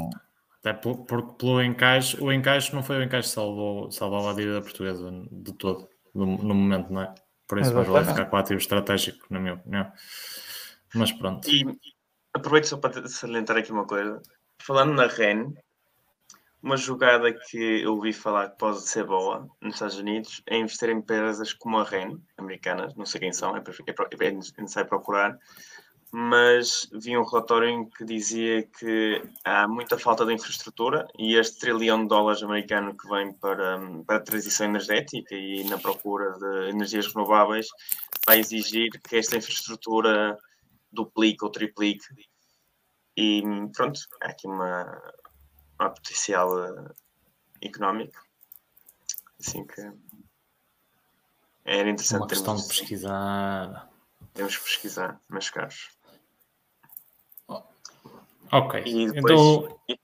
Até porque pelo encaixe, o encaixe não foi o encaixe que salvou, salvou a dívida portuguesa de todo, no, no momento, não é? Por isso vai ficar com o ativo estratégico, na minha opinião. Mas pronto. E aproveito só para salientar aqui uma coisa. Falando na REN, uma jogada que eu ouvi falar que pode ser boa nos Estados Unidos é investir em empresas como a REN, americanas, não sei quem são, é, é, é necessário procurar, mas vi um relatório em que dizia que há muita falta de infraestrutura e este trilhão de dólares americano que vem para, para a transição energética e na procura de energias renováveis vai exigir que esta infraestrutura duplique ou triplique. E pronto, há aqui uma, uma potencial uh, económico. Assim que era interessante. Uma questão de pesquisar. Temos que pesquisar, meus caros. Ok. E depois, então... e,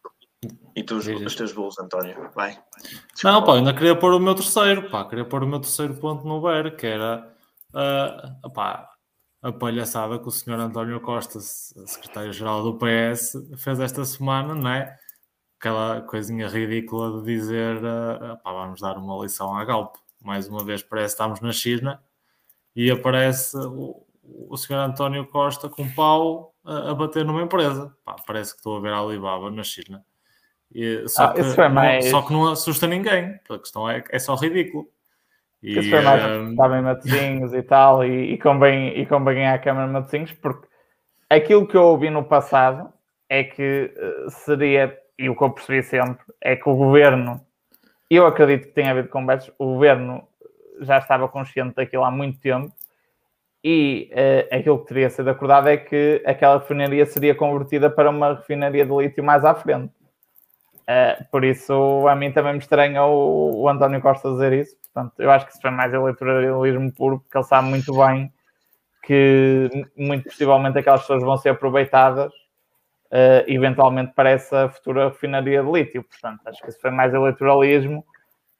e tu, os teus bolos, António? Vai. Desculpa. Não, pá, ainda queria pôr o meu terceiro, pá, queria pôr o meu terceiro ponto no BER, que era uh, pá, a palhaçada que o senhor António Costa, secretário-geral do PS, fez esta semana, não é? Aquela coisinha ridícula de dizer uh, pá, vamos dar uma lição à Galp. Mais uma vez parece que estamos na China e aparece o, o senhor António Costa com pau a, a bater numa empresa. Pá, parece que estou a ver a Alibaba na China. E, só, ah, que, mais... não, só que não assusta ninguém. A questão é, é só ridículo. E, isso foi mais um... estava em Matosinhos e tal, e, e, convém, e convém à Câmara de Matosinhos, porque aquilo que eu ouvi no passado é que uh, seria, e o que eu percebi sempre, é que o governo, eu acredito que tenha havido conversas, o governo já estava consciente daquilo há muito tempo e uh, aquilo que teria sido acordado é que aquela refinaria seria convertida para uma refinaria de lítio mais à frente. Uh, por isso, a mim também me estranha o, o, António Costa dizer isso. Portanto, eu acho que isso foi mais eleitoralismo puro, porque ele sabe muito bem que, muito possivelmente, aquelas pessoas vão ser aproveitadas uh, eventualmente para essa futura refinaria de lítio. Portanto, acho que isso foi mais eleitoralismo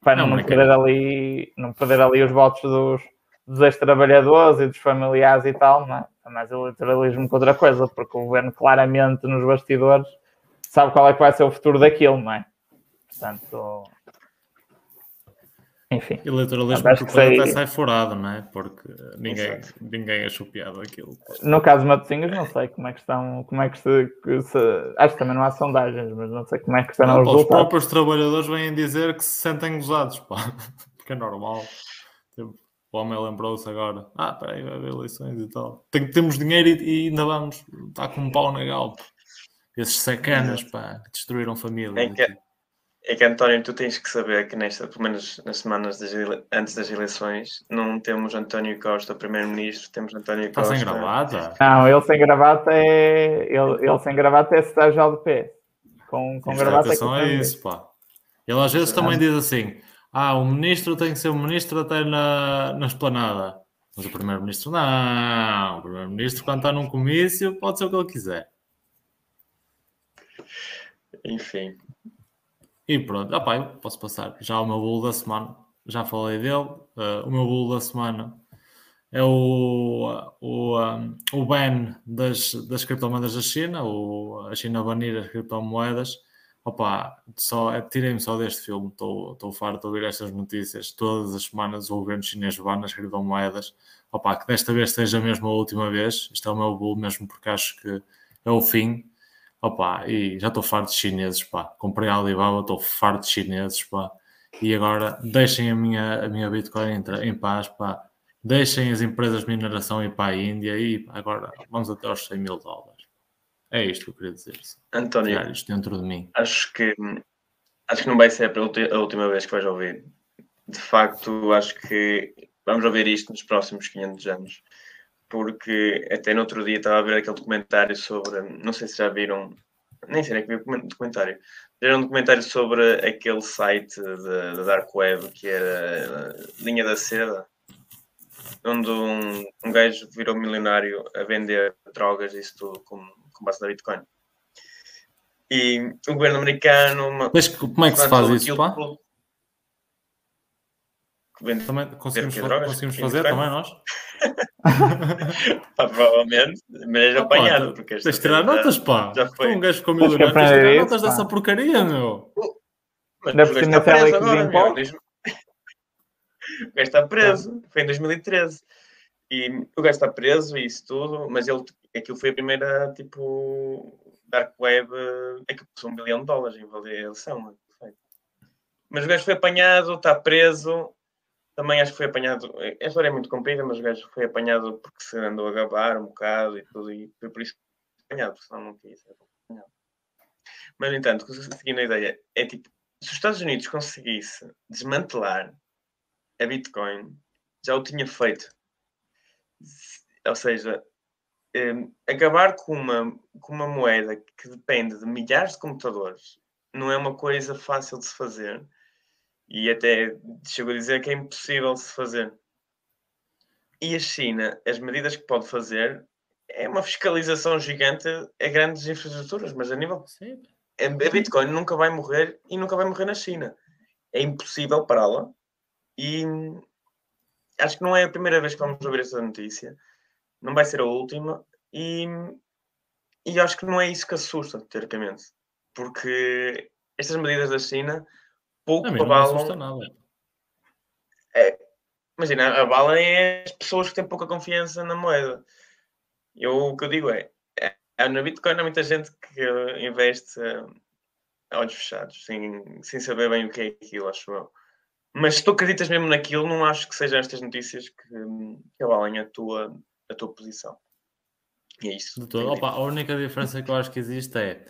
para não, não, perder, ali, não perder ali os votos dos, dos ex-trabalhadores e dos familiares e tal, não é? é mais eleitoralismo que outra coisa, porque o governo claramente nos bastidores sabe qual é que vai ser o futuro daquilo, não é? Portanto, enfim. Eleitoralismo que depois sei... até sai furado, não é? Porque ninguém, ninguém achou piada aquilo. No caso de Matosinhos, não sei como é que estão, como é que se, que se, Acho que também não há sondagens, mas não sei como é que estão não, os Os próprios trabalhadores vêm dizer que se sentem gozados, pá. Porque é normal. Tipo, o homem lembrou-se agora. Ah, peraí, vai haver eleições e tal. Tem, temos dinheiro e, e ainda vamos. Está com um pau na galpa. Esses sacanas, pá, que destruíram família. É que, é que, António, tu tens que saber que, nesta, pelo menos nas semanas das, antes das eleições, não temos António Costa, primeiro-ministro, temos António Costa. Está sem gravata? Não, ele sem gravata é. Ele, ele sem gravata é secretário do PS. Com, com gravata é. Que é isso, pá. Ele às vezes também diz assim ah, o ministro tem que ser o ministro até na, na esplanada. Mas o primeiro-ministro não. O primeiro-ministro, quando está num comício, pode ser o que ele quiser. Enfim. E pronto. Ah, eu posso passar. Já o meu bolo da semana. Já falei dele. Uh, o meu bolo da semana é o, o, um, o ban das, das criptomoedas da China. O, a China banir as criptomoedas Opa, só, é, tirei-me só deste filme, estou farto de ouvir estas notícias. Todas as semanas o governo chinês vai nas criptomoedas. Opa, que desta vez seja mesmo a última vez. Isto é o meu bolo mesmo porque acho que é o fim. Opa, e já estou farto de chineses, pá. Comprei a Alibaba, estou farto de chineses, pá. E agora deixem a minha, a minha Bitcoin em, em paz, pá. Deixem as empresas de mineração ir para a Índia e agora vamos até aos 100 mil dólares. É isto que eu queria dizer. António, Tirar isto dentro de mim. acho que acho que não vai ser a última vez que vais ouvir. De facto, acho que vamos ouvir isto nos próximos 500 anos. Porque até no outro dia estava a ver aquele documentário sobre, não sei se já viram, nem sei nem que vi o documen- documentário. Era um documentário sobre aquele site da da Dark Web que era a Linha da Seda, onde um, um gajo virou milionário a vender drogas e isso tudo com, com base na Bitcoin. E o governo americano. uma- Mas como é que se faz isso, pá? tudo. Vende- Também conseguimos, que fa- drogas? conseguimos fazer também nós? Pá, provavelmente, mas Ah, apanhado. porque Tens de tirar notas, pá. já foi. Tu um gajo que milionário, tens de tirar notas pá. dessa porcaria, meu. Mas Ainda o por gajo cima está se ela é preso que agora, meu. O gajo está preso. Foi em 2013. E o gajo está preso e isso tudo, mas ele, aquilo foi a primeira, tipo, Dark Web, é que passou um bilhão de dólares em avaliação. foi. Mas o gajo foi apanhado, está preso. Também acho que foi apanhado. A história é muito comprida, mas o gajo foi apanhado porque se andou a gabar um bocado e tudo, e foi por isso que foi apanhado, porque senão não quis ser apanhado. Mas, no entanto, seguindo a ideia, é tipo, se os Estados Unidos conseguisse desmantelar a Bitcoin, já o tinha feito. Ou seja, em, acabar com uma, com uma moeda que depende de milhares de computadores não é uma coisa fácil de se fazer. E até chego a dizer que é impossível se fazer. E a China, as medidas que pode fazer é uma fiscalização gigante a grandes infraestruturas, mas a nível Sim. a Bitcoin nunca vai morrer e nunca vai morrer na China. É impossível pará-la. E acho que não é a primeira vez que vamos ouvir essa notícia. Não vai ser a última. E, e acho que não é isso que assusta, teoricamente. Porque estas medidas da China pouco não abalam. nada. Imagina, abalam é as pessoas que têm pouca confiança na moeda. Eu, o que eu digo é, é na Bitcoin há muita gente que investe eh, a olhos fechados, sem, sem saber bem o que é aquilo, acho eu. Mas se tu acreditas mesmo naquilo, não acho que sejam estas notícias que, que abalem a tua, a tua posição. E é isso. Opa, a única diferença que eu acho que existe é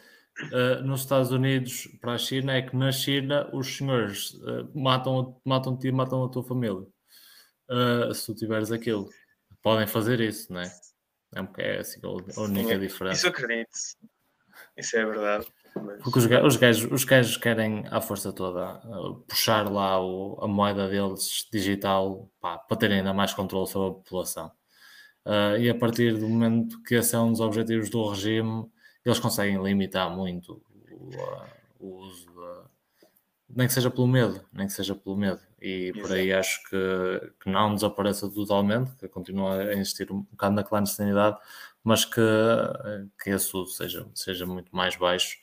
eh, nos Estados Unidos para a China é que na China os senhores eh, matam, matam-te e matam a tua família. Eh, se tu tiveres aquilo, podem fazer isso, não é? É, um é assim a única Sim, diferença. Isso acredito. Isso é verdade. Mas... Porque os, ga- os, gajos, os gajos querem à força toda uh, puxar lá o- a moeda deles digital pá, para terem ainda mais controle sobre a população. Uh, e a partir do momento que esse é um dos objetivos do regime, eles conseguem limitar muito o, o uso da. Nem que seja pelo medo, nem que seja pelo medo. E por aí acho que, que não desapareça totalmente, que continua a existir um bocado na clandestinidade, mas que, que esse uso seja, seja muito mais baixo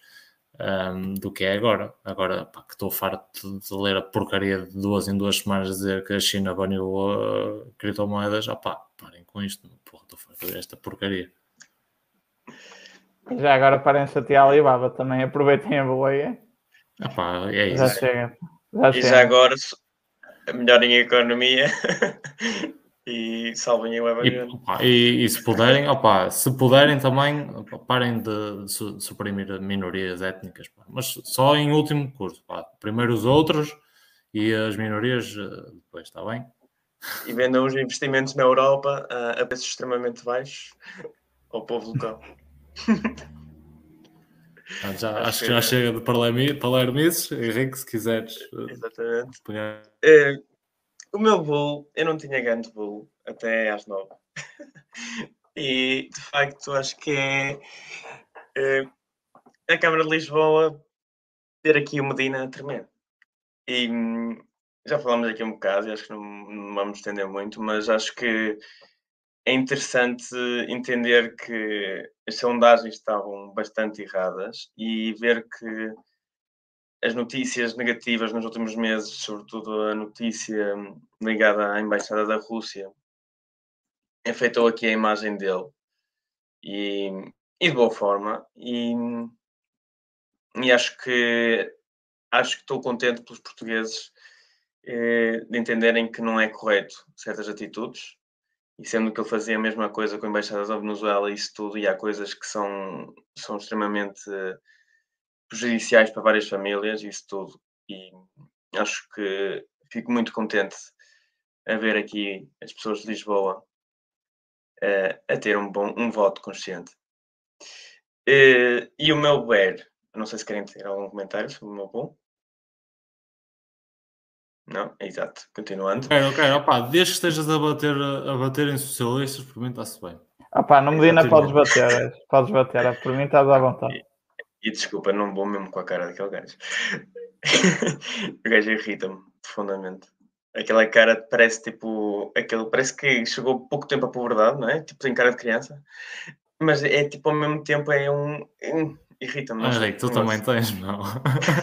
um, do que é agora. Agora pá, que estou farto de, ler a porcaria de duas em duas semanas dizer que a China baniu uh, criptomoedas, ah pá, parem com isto, porra, estou farto de esta porcaria. Já agora parem de chatear a Alibaba também, aproveitem a boleia. Ah é Já isso. chega. Já E chega. já agora melhorem a economia e salvem o E, Evangelho. opá, e- e se puderem, opá, se puderem também, opá, parem de, de su- de suprimir minorias étnicas, pá. mas só em último curso. pá. Primeiro os outros e as minorias eh, depois, está bem? E vendam os investimentos na Europa a, a preços extremamente baixos ao povo local. Ah, Já, Acho acho que já chega de palermi- palermices. Henrique, se quiseres eh, Exatamente. Eh, o meu bolo, eu não tinha ganho de bolo até às nove. e de facto acho que é eh, a Câmara de Lisboa ter aqui o Medina a tremer. E hum, já falamos aqui um bocado, e acho que não, não vamos estender muito, mas acho que é interessante entender que as sondagens estavam bastante erradas e ver que as notícias negativas nos últimos meses, sobretudo a notícia ligada à Embaixada da Rússia, afetou aqui a imagem dele e, e de boa forma. E, e acho que acho que estou contente pelos portugueses eh, de entenderem que não é correto certas atitudes, e sendo que ele fazia a mesma coisa com a Embaixada da Venezuela, isso tudo, e há coisas que são, são extremamente prejudiciais para várias famílias, isso tudo, e acho que fico muito contente a ver aqui as pessoas de Lisboa uh, a ter um bom um voto consciente. Uh, e o meu BER, não sei se querem ter algum comentário sobre o meu bom. Não, exato. Continuando. Ok, ok. Opa, desde que estejas a bater, a bater em socialistas, por mim está-se bem. Opa, não Medina podes bater, podes bater, por mim estás à vontade. E, e, desculpa, não vou mesmo com a cara daquele gajo. o gajo irrita-me profundamente. Aquela cara parece tipo. Aquele, parece que chegou pouco tempo à puberdade, não é? Tipo, tem cara de criança. Mas é tipo, ao mesmo tempo, é um. um Irrita-me. Mas Henrique, tu também tens, não?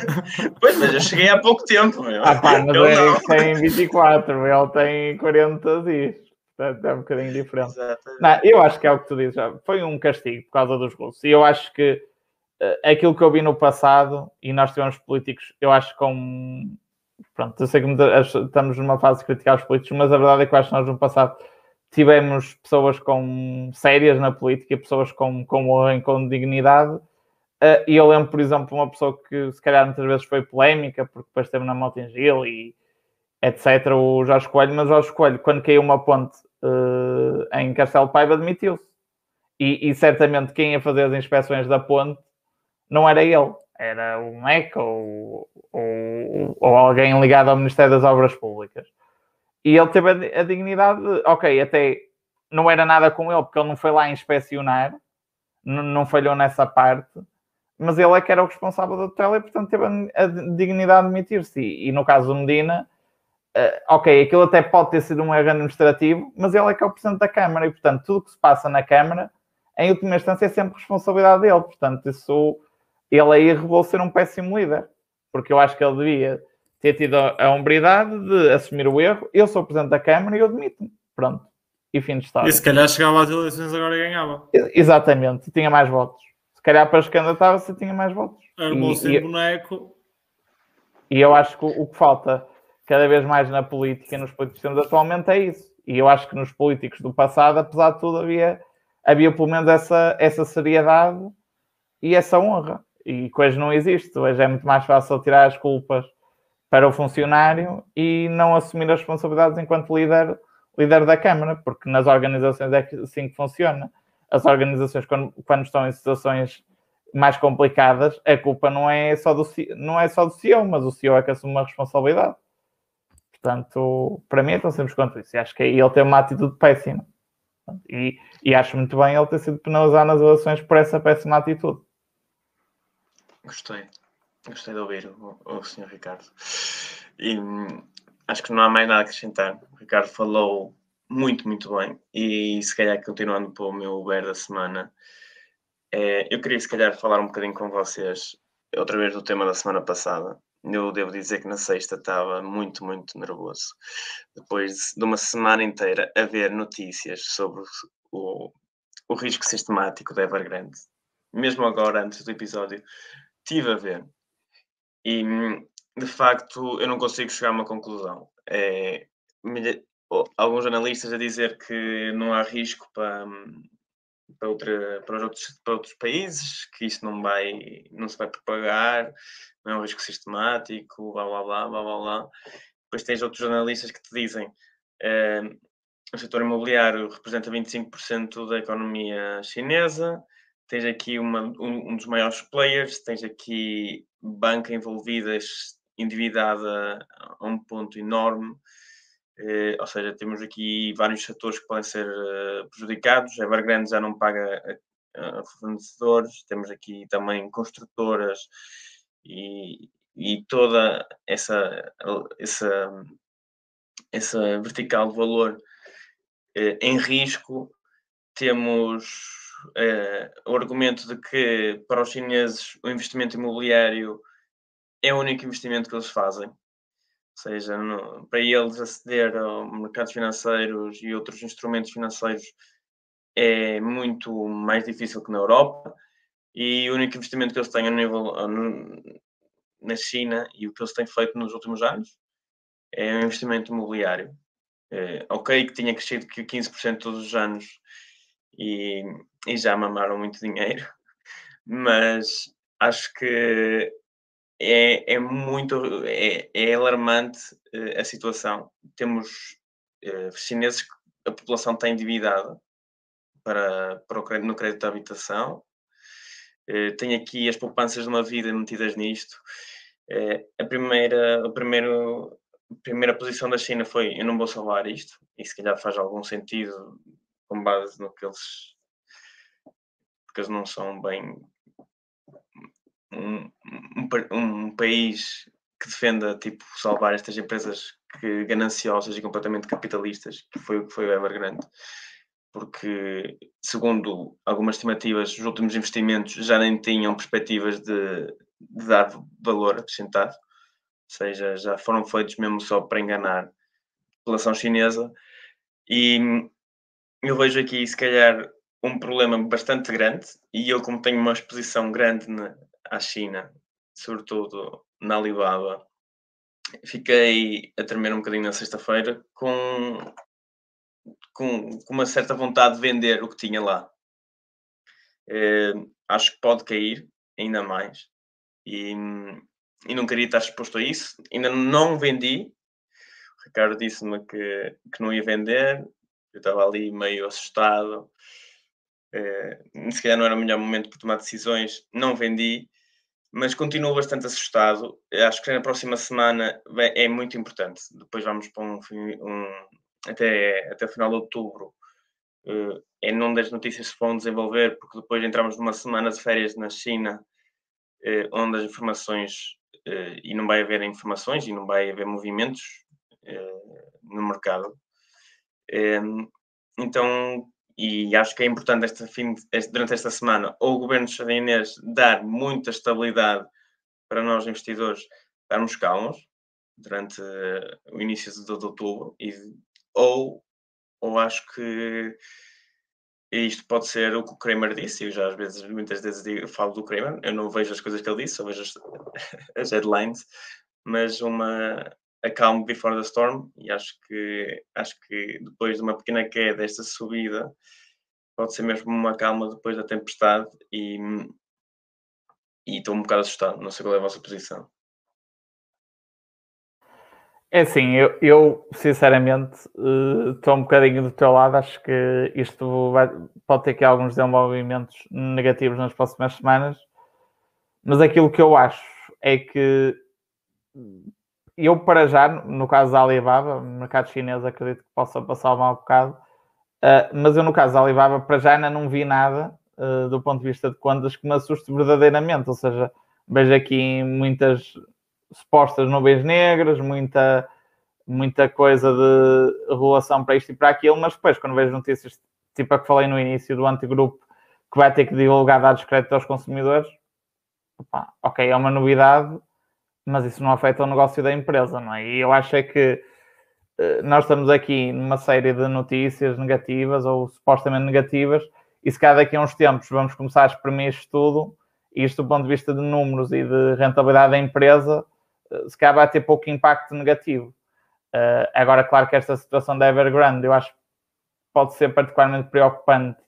pois, mas eu cheguei há pouco tempo. Meu. Ah, pá, mas o Henrique tem 24, ele tem 40 dias. É um bocadinho diferente. Não, eu acho que é o que tu dizes. Foi um castigo por causa dos gols. E eu acho que uh, aquilo que eu vi no passado, e nós tivemos políticos, eu acho com. Pronto, eu sei que estamos numa fase de criticar os políticos, mas a verdade é que eu acho que nós no passado tivemos pessoas com sérias na política, pessoas com, com honra e com dignidade e eu lembro, por exemplo, uma pessoa que se calhar muitas vezes foi polémica, porque depois esteve na Mountain Gil e etc., o Jorge Coelho, mas Jorge Coelho, quando caiu uma ponte uh, em Castelo Paiva, demitiu-se. E, e, certamente quem ia fazer as inspeções da ponte não era ele, era o MEC ou, ou, ou alguém ligado ao Ministério das Obras Públicas. E ele teve a dignidade, de, ok, até não era nada com ele, porque ele não foi lá inspecionar, não falhou nessa parte, mas ele é que era o responsável da tutela e, portanto, teve a, dignidade de demitir-se. E, e, no caso do Medina, uh, ok, aquilo até pode ter sido um erro administrativo, mas ele é que é o presidente da Câmara e, portanto, tudo que se passa na Câmara, em última instância, é sempre responsabilidade dele. Portanto, isso, ele aí revelou ser um péssimo líder, porque eu acho que ele devia ter tido a hombridade de assumir o erro. Eu sou o presidente da Câmara e eu demito-me. Pronto. E fim de história. E se calhar chegava às eleições agora e ganhava. Exatamente, tinha mais votos calhar para escandatar você tinha mais votos. Armou sem e, boneco. E eu acho que o, que falta cada vez mais na política, nos temos atualmente, é isso. E eu acho que nos políticos do passado, apesar de tudo, havia, havia pelo menos essa, essa seriedade e essa honra. E que hoje não existe. Hoje é muito mais fácil tirar as culpas para o funcionário e não assumir as responsabilidades enquanto líder, líder da Câmara, porque nas organizações é assim que funciona as organizações, quando, quando estão em situações mais complicadas, a culpa não é só do, não é só do CEO, mas o CEO é que assume uma responsabilidade. Portanto, para mim, estão sempre quanto isso. E acho que ele tem uma atitude péssima. E, e acho muito bem ele ter sido penalizado nas eleições por essa péssima atitude. Gostei. Gostei de ouvir o, o Sr. Ricardo. E hum, acho que não há mais nada a acrescentar. O Ricardo falou muito, muito bem. E se calhar continuando para o meu Uber da semana, é, eu queria se calhar falar um bocadinho com vocês outra vez do tema da semana passada. Eu devo dizer que na sexta estava muito, muito nervoso. Depois de uma semana inteira a ver notícias sobre o, o risco sistemático da Evergrande. Mesmo agora, antes do episódio, tive a ver. E, de facto, eu não consigo chegar a uma conclusão. É, alguns analistas a dizer que não há risco para, para, outra, para, os outros, para outros países, que isso não, vai, não se vai propagar, não é um risco sistemático, blá blá blá blá blá blá. Depois tens outros analistas que te dizem uh, o setor imobiliário representa 25% da economia chinesa, tens aqui uma, um, um, dos maiores players, tens aqui banca envolvida, endividada a um ponto enorme, eh, ou seja, temos aqui vários setores que podem ser uh, prejudicados. A Evergrande já não paga a, a, fornecedores, temos aqui também construtoras e, e toda essa, essa, essa vertical de valor eh, em risco. Temos o argumento de que para os chineses o investimento imobiliário é o único investimento que eles fazem seja, no, para eles aceder a mercados financeiros e outros instrumentos financeiros é muito mais difícil que na Europa e o único investimento que eles têm a nível no, na China e o que eles têm feito nos últimos anos é um investimento imobiliário. É, ok, que tinha crescido 15% todos os anos e, e já mamaram muito dinheiro, mas acho que é, é muito é, é alarmante uh, a situação. Temos uh, chineses que a população está endividada para, para o crédito, no crédito de habitação. Uh, tem aqui as poupanças de uma vida metidas nisto. A primeira, a primeiro, a primeira posição da China foi eu não vou salvar isto, e se calhar faz algum sentido com base no que eles porque eles não são bem um, um, um país que defenda tipo, salvar estas empresas que gananciosas e completamente capitalistas, que foi o que foi o Evergrande, porque, segundo algumas estimativas, os últimos investimentos já nem tinham perspectivas de, de dar valor acrescentado, ou seja, já foram feitos mesmo só para enganar a população chinesa. E eu vejo aqui, se calhar, um problema bastante grande, e eu, como tenho uma exposição grande à China, sobretudo na Alibaba, fiquei a tremer um bocadinho na sexta-feira com, com, com, uma certa vontade de vender o que tinha lá. Eh, acho que pode cair ainda mais e, e não queria estar exposto a isso. Ainda não vendi. O Ricardo disse-me que, que não ia vender. Eu estava ali meio assustado. Uh, se calhar não era o melhor momento para tomar decisões. Não vendi mas continuo bastante assustado. Acho que na próxima semana é muito importante. Depois vamos para um, um até, até o final de outubro. Uh, é onde as notícias se vão desenvolver, porque depois entramos numa semana de férias na China, uh, onde as informações, uh, e não vai haver informações, e não vai haver movimentos no mercado. então, e acho que é importante fim, este, durante esta semana o governo chinês dar muita estabilidade para nós investidores estarmos calmos durante uh, o início de, de outubro e, ou, ou acho que isto pode ser o que o Kramer disse, eu já às vezes, muitas vezes digo, falo do Kramer, eu não vejo as coisas que ele disse, só vejo as, as headlines, mas uma, a calm before the storm e acho que acho que depois de uma pequena queda esta subida pode ser mesmo uma calma depois da tempestade e estou um bocado assustado não sei qual é a vossa posição. É assim, eu, eu sinceramente uh, estou um bocadinho do teu lado, acho que isto vai, pode ter aqui alguns desenvolvimentos negativos nas próximas semanas, mas aquilo que eu acho é que eu, para já, no caso da Alibaba, mercado chinês, acredito que possa passar um mau bocado, uh, mas eu, no caso da Alibaba, para já ainda não vi nada uh, do ponto de vista de contas que me assuste verdadeiramente. Ou seja, vejo aqui muitas supostas nuvens negras, muita, muita coisa de regulação para isto e para aquilo, mas depois, quando vejo notícias tipo a que falei no início do antigrupo, que vai ter que divulgar dados créditos aos consumidores, opa, ok, é uma novidade, mas isso não afeta o negócio da empresa, não é? E eu acho é que uh, nós estamos aqui numa série de notícias negativas ou supostamente negativas, e se calhar daqui a uns tempos vamos começar a exprimir isto tudo, e isto do ponto de vista de números e de rentabilidade da empresa, uh, se calhar vai ter pouco impacto negativo. Uh, agora, claro que esta situação da Evergrande eu acho que pode ser particularmente preocupante.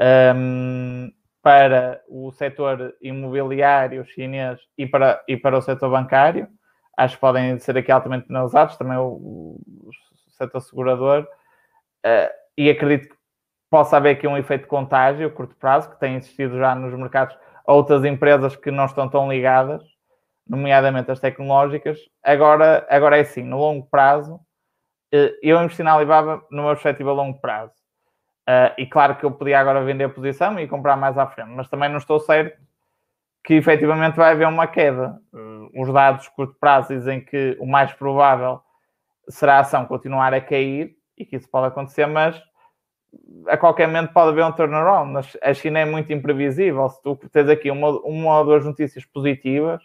Um, ehm, para o setor imobiliário chinês e para, e para o setor bancário. Acho que podem ser aqui altamente penalizados, também o, o setor segurador. Uh, e acredito que possa haver aqui um efeito de contágio a curto prazo, que tem existido já nos mercados outras empresas que não estão tão ligadas, nomeadamente as tecnológicas. Agora, agora é assim, no longo prazo, uh, eu investi na Alibaba numa perspectiva a longo prazo Uh, e claro que eu podia agora vender a posição e comprar mais à frente, mas também não estou certo que efetivamente vai haver uma queda. Uh, os dados curto prazo dizem que o mais provável será a ação continuar a cair e que isso pode acontecer, mas a qualquer momento pode haver um turnaround. A China é muito imprevisível. Se tu tens aqui uma, uma ou duas notícias positivas,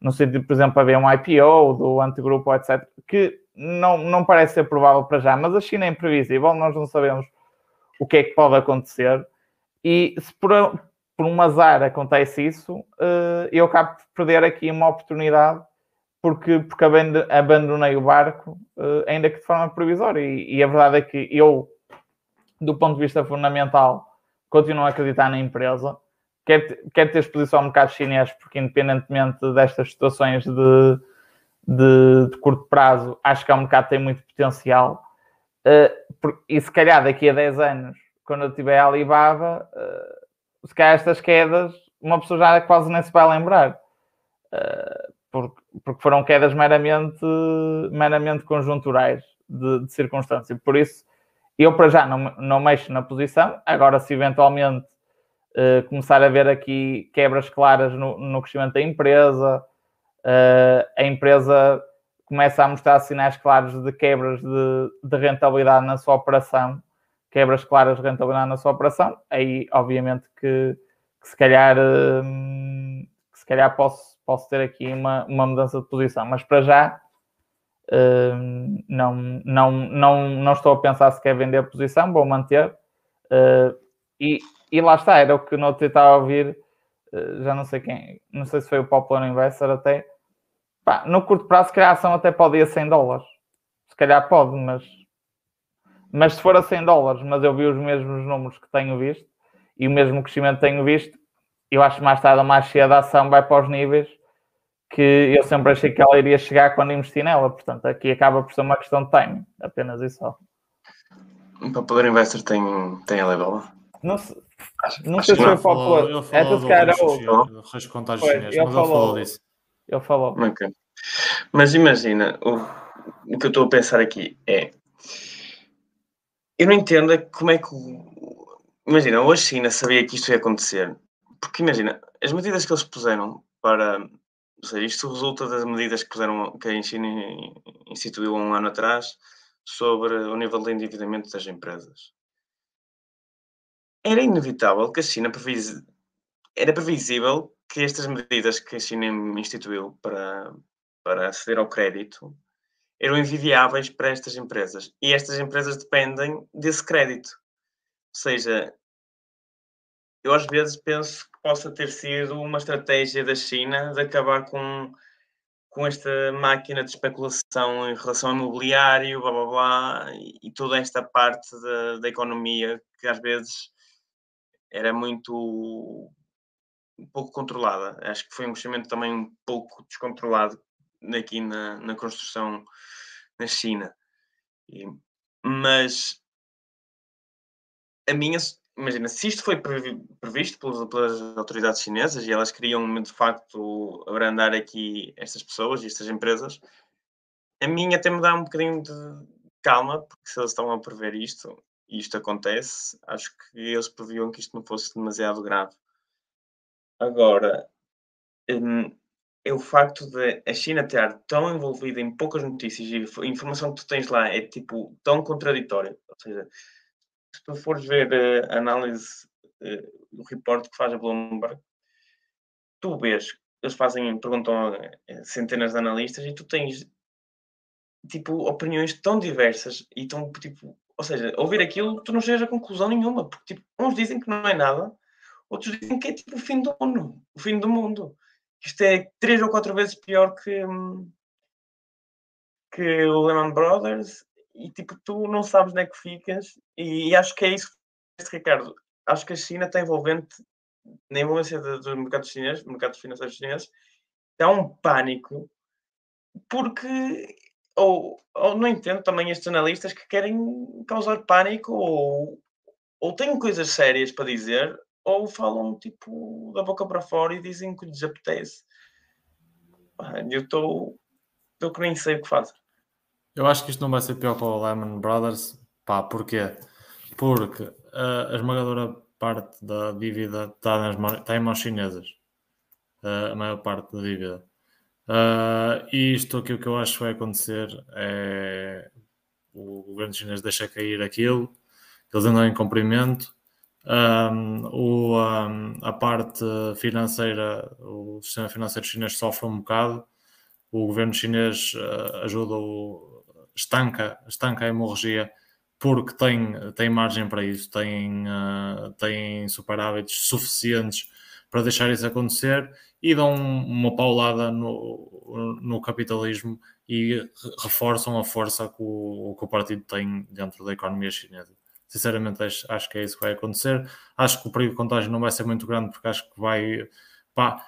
no sentido, por exemplo, haver um IPO do antigrupo, etc., que não, não parece ser provável para já, mas a China é imprevisível, nós não sabemos o que é que pode acontecer. E se por, por um azar acontece isso, uh, eu acabo de perder aqui uma oportunidade porque, porque abandonei o barco, uh, ainda que de forma provisória. E, e, a verdade é que eu, do ponto de vista fundamental, continuo a acreditar na empresa. Quer, quer ter exposição ao mercado chinês, porque independentemente destas situações de, de, de curto prazo, acho que é um mercado que tem muito potencial. Uh, e se calhar daqui a 10 anos, quando eu tiver a Alibaba, uh, se calhar estas quedas, uma pessoa já quase nem se vai lembrar. Uh, porque, porque foram quedas meramente, meramente conjunturais de, de circunstância. Por isso, eu para já não, não mexo na posição. Agora, se eventualmente uh, começar a ver aqui quebras claras no, no crescimento da empresa, uh, a empresa começa a mostrar sinais claros de quebras de, de, rentabilidade na sua operação, quebras claras de rentabilidade na sua operação, aí obviamente que, que se calhar uh, que se calhar posso posso ter aqui uma, uma mudança de posição, mas para já uh, não, não, não, não estou a pensar se quer vender a posição, vou manter. Uh, e, e lá está, era o que te estava a ouvir, já não sei quem, não sei se foi o Popular Investor até. Pá, no curto prazo, se calhar a ação até pode ir a 100 dólares. Se calhar pode, mas, mas se for a 100 dólares, mas eu vi os mesmos números que tenho visto e o mesmo crescimento que tenho visto, eu acho que mais tarde ou mais cedo a ação vai para os níveis que eu sempre achei que ela iria chegar quando investi nela. Portanto, aqui acaba por ser uma questão de timing, apenas isso só. Para poder investir tem, tem a level? Não, sei, não acho sei se foi o É do que era o Reis Contágio Chinês, mas ele falou disso. Ele falou. Okay. Mas imagina, o, o que eu estou a pensar aqui é. Eu não entendo é como é que. Imagina, ou a China sabia que isto ia acontecer, porque imagina, as medidas que eles puseram para. Ou seja, isto resulta das medidas que, puseram, que a China instituiu há um ano atrás sobre o nível de endividamento das empresas. Era inevitável que a China previs... era previsível que estas medidas que a China instituiu para, para aceder ao crédito eram inviáveis para estas empresas. E estas empresas dependem desse crédito. Ou seja, eu às vezes penso que possa ter sido uma estratégia da China de acabar com, com esta máquina de especulação em relação ao imobiliário, blá blá blá, e toda esta parte da, da economia que às vezes era muito um pouco controlada. Acho que foi um crescimento também um pouco descontrolado aqui na, na construção na China. E, mas a minha imagina, se isto foi previsto pelas, pelas, autoridades chinesas e elas queriam de facto abrandar aqui estas pessoas e estas empresas, a mim até me dá um bocadinho de calma, porque se eles estão a prever isto e isto acontece, acho que eles previam que isto não fosse demasiado grave. Agora, é o facto de a China estar tão envolvida em poucas notícias e a informação que tu tens lá é tipo tão contraditória, ou seja, se tu fores ver a análise do report que faz a Bloomberg, tu vês, eles fazem, perguntam a centenas de analistas e tu tens tipo opiniões tão diversas e tão tipo, ou seja, ouvir aquilo tu não chegas a conclusão nenhuma, porque tipo, uns dizem que não é nada, outros dizem que é tipo o fim do mundo, o fim do mundo. Isto é três ou quatro vezes pior que, hum, que o Lehman Brothers e tipo, tu não sabes onde é que ficas, e, e acho que é isso que Ricardo. Acho que a China está envolvente na envolvência dos mercados chineses, mercados financeiros chineses, há um pânico porque ou, ou não entendo também estes analistas que querem causar pânico ou, ou têm coisas sérias para dizer ou falam tipo da boca para fora e dizem que lhes apetece. Eu estou que nem sei o que fazer. Eu acho que isto não vai ser pior para o Lehman Brothers. Pá, porquê? Porque a esmagadora parte da dívida está, nas, está em mãos chinesas. A maior parte da dívida. Uh, e isto aqui o que eu acho que vai acontecer é o governo chinês deixa cair aquilo, eles andam em comprimento, um, o, um, a parte financeira, o sistema financeiro chinês sofre um bocado, o governo chinês uh, ajuda o, estanca, estanca a hemorragia porque tem, tem margem para isso, tem, uh, tem superávites suficientes para deixar isso acontecer e dão uma paulada no, no capitalismo e reforçam a força que o, que o partido tem dentro da economia chinesa. Sinceramente, acho, acho, que é isso que vai acontecer. Acho que o perigo de contágio não vai ser muito grande, porque acho que vai. Pá,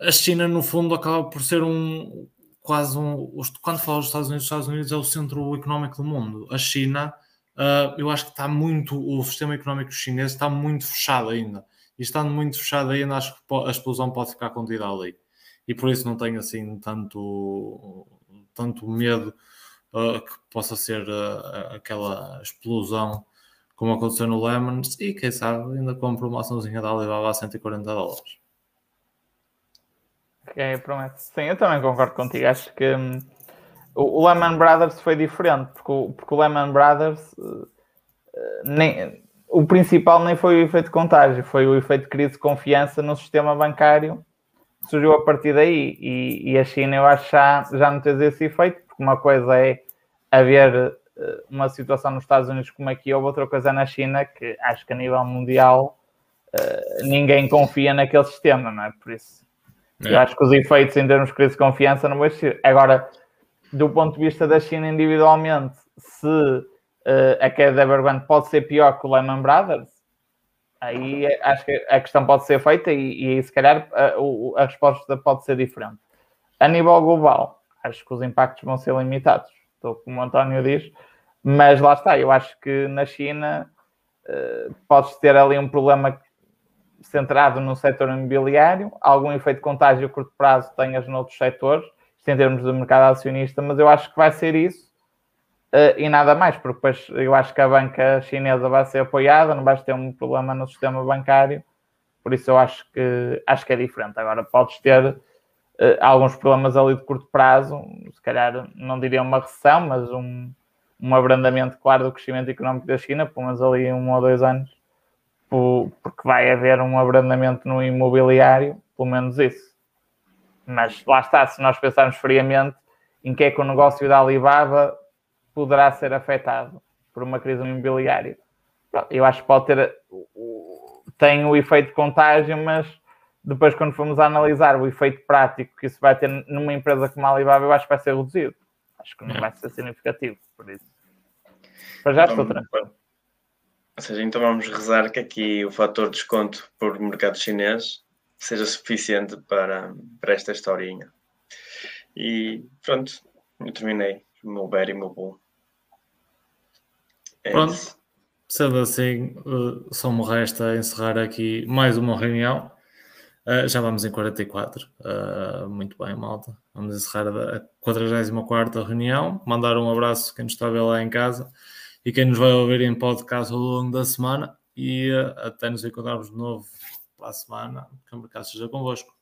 a China, no fundo, acaba por ser um. Quase um. Quando falo dos Estados Unidos, os Estados Unidos é o centro económico do mundo. A China, uh, eu acho que está muito. O sistema económico chinês está muito fechado ainda. E estando muito fechado ainda, acho que a explosão pode ficar contida ali. E por isso não tenho assim tanto, tanto medo uh, que possa ser uh, aquela explosão como aconteceu no Lemons, e quem sabe ainda compro uma açãozinha da Alibaba a 140 dólares. Ok, prometo. Sim, eu também concordo contigo. Acho que hum, o, Lehman Brothers foi diferente, porque o, porque o Lehman Brothers uh, nem, o principal nem foi o efeito contágio, foi o efeito de crise de confiança no sistema bancário que surgiu a partir daí. E, e a China, eu acho, já, já não teve esse efeito, porque uma coisa é haver uma situação nos Estados Unidos como aqui, ou outra coisa na China, que acho que a nível mundial uh, ninguém confia naquele sistema, não é? Por isso, é. eu acho que os efeitos em termos de crise de confiança não vão existir. Agora, do ponto de vista da China individualmente, se uh, a queda da Evergrande pode ser pior que o Lehman Brothers, aí acho que a questão pode ser feita e, e se calhar a, a resposta pode ser diferente. A nível global, acho que os impactos vão ser limitados. Estou como o António diz, mas lá está, eu acho que na China uh, podes ter ali um problema centrado no setor imobiliário, algum efeito contágio a curto prazo tenhas noutros setores, em termos do mercado acionista, mas eu acho que vai ser isso uh, e nada mais, porque depois eu acho que a banca chinesa vai ser apoiada, não vais ter um problema no sistema bancário, por isso eu acho que acho que é diferente. Agora podes ter uh, alguns problemas ali de curto prazo, se calhar não diria uma recessão, mas um um abrandamento claro do crescimento económico da China, pelo menos ali um ou dois anos, porque vai haver um abrandamento no imobiliário, pelo menos isso. Mas lá está, se nós pensarmos friamente em que é que o negócio da Alibaba poderá ser afetado por uma crise imobiliária. Eu acho que pode ter, tem o efeito de contágio, mas depois quando formos a analisar o efeito prático que isso vai ter numa empresa como a Alibaba, eu acho que vai ser reduzido. Acho que não é. vai ser significativo, por isso. Mas já estou tranquilo. Ou seja, então vamos rezar que aqui o fator desconto por mercado chinês seja suficiente para, para esta historinha. E pronto, eu terminei o meu bear e o meu bull. É pronto, sendo assim, eh, só me resta encerrar aqui mais uma reunião. Uh, já vamos em 44. Uh, muito bem, malta. Vamos encerrar a 44 reunião. Mandar um abraço a quem nos está a ver lá em casa e quem nos vai ouvir em podcast ao longo da semana. E uh, até nos encontrarmos de novo para a semana. Que o mercado seja convosco.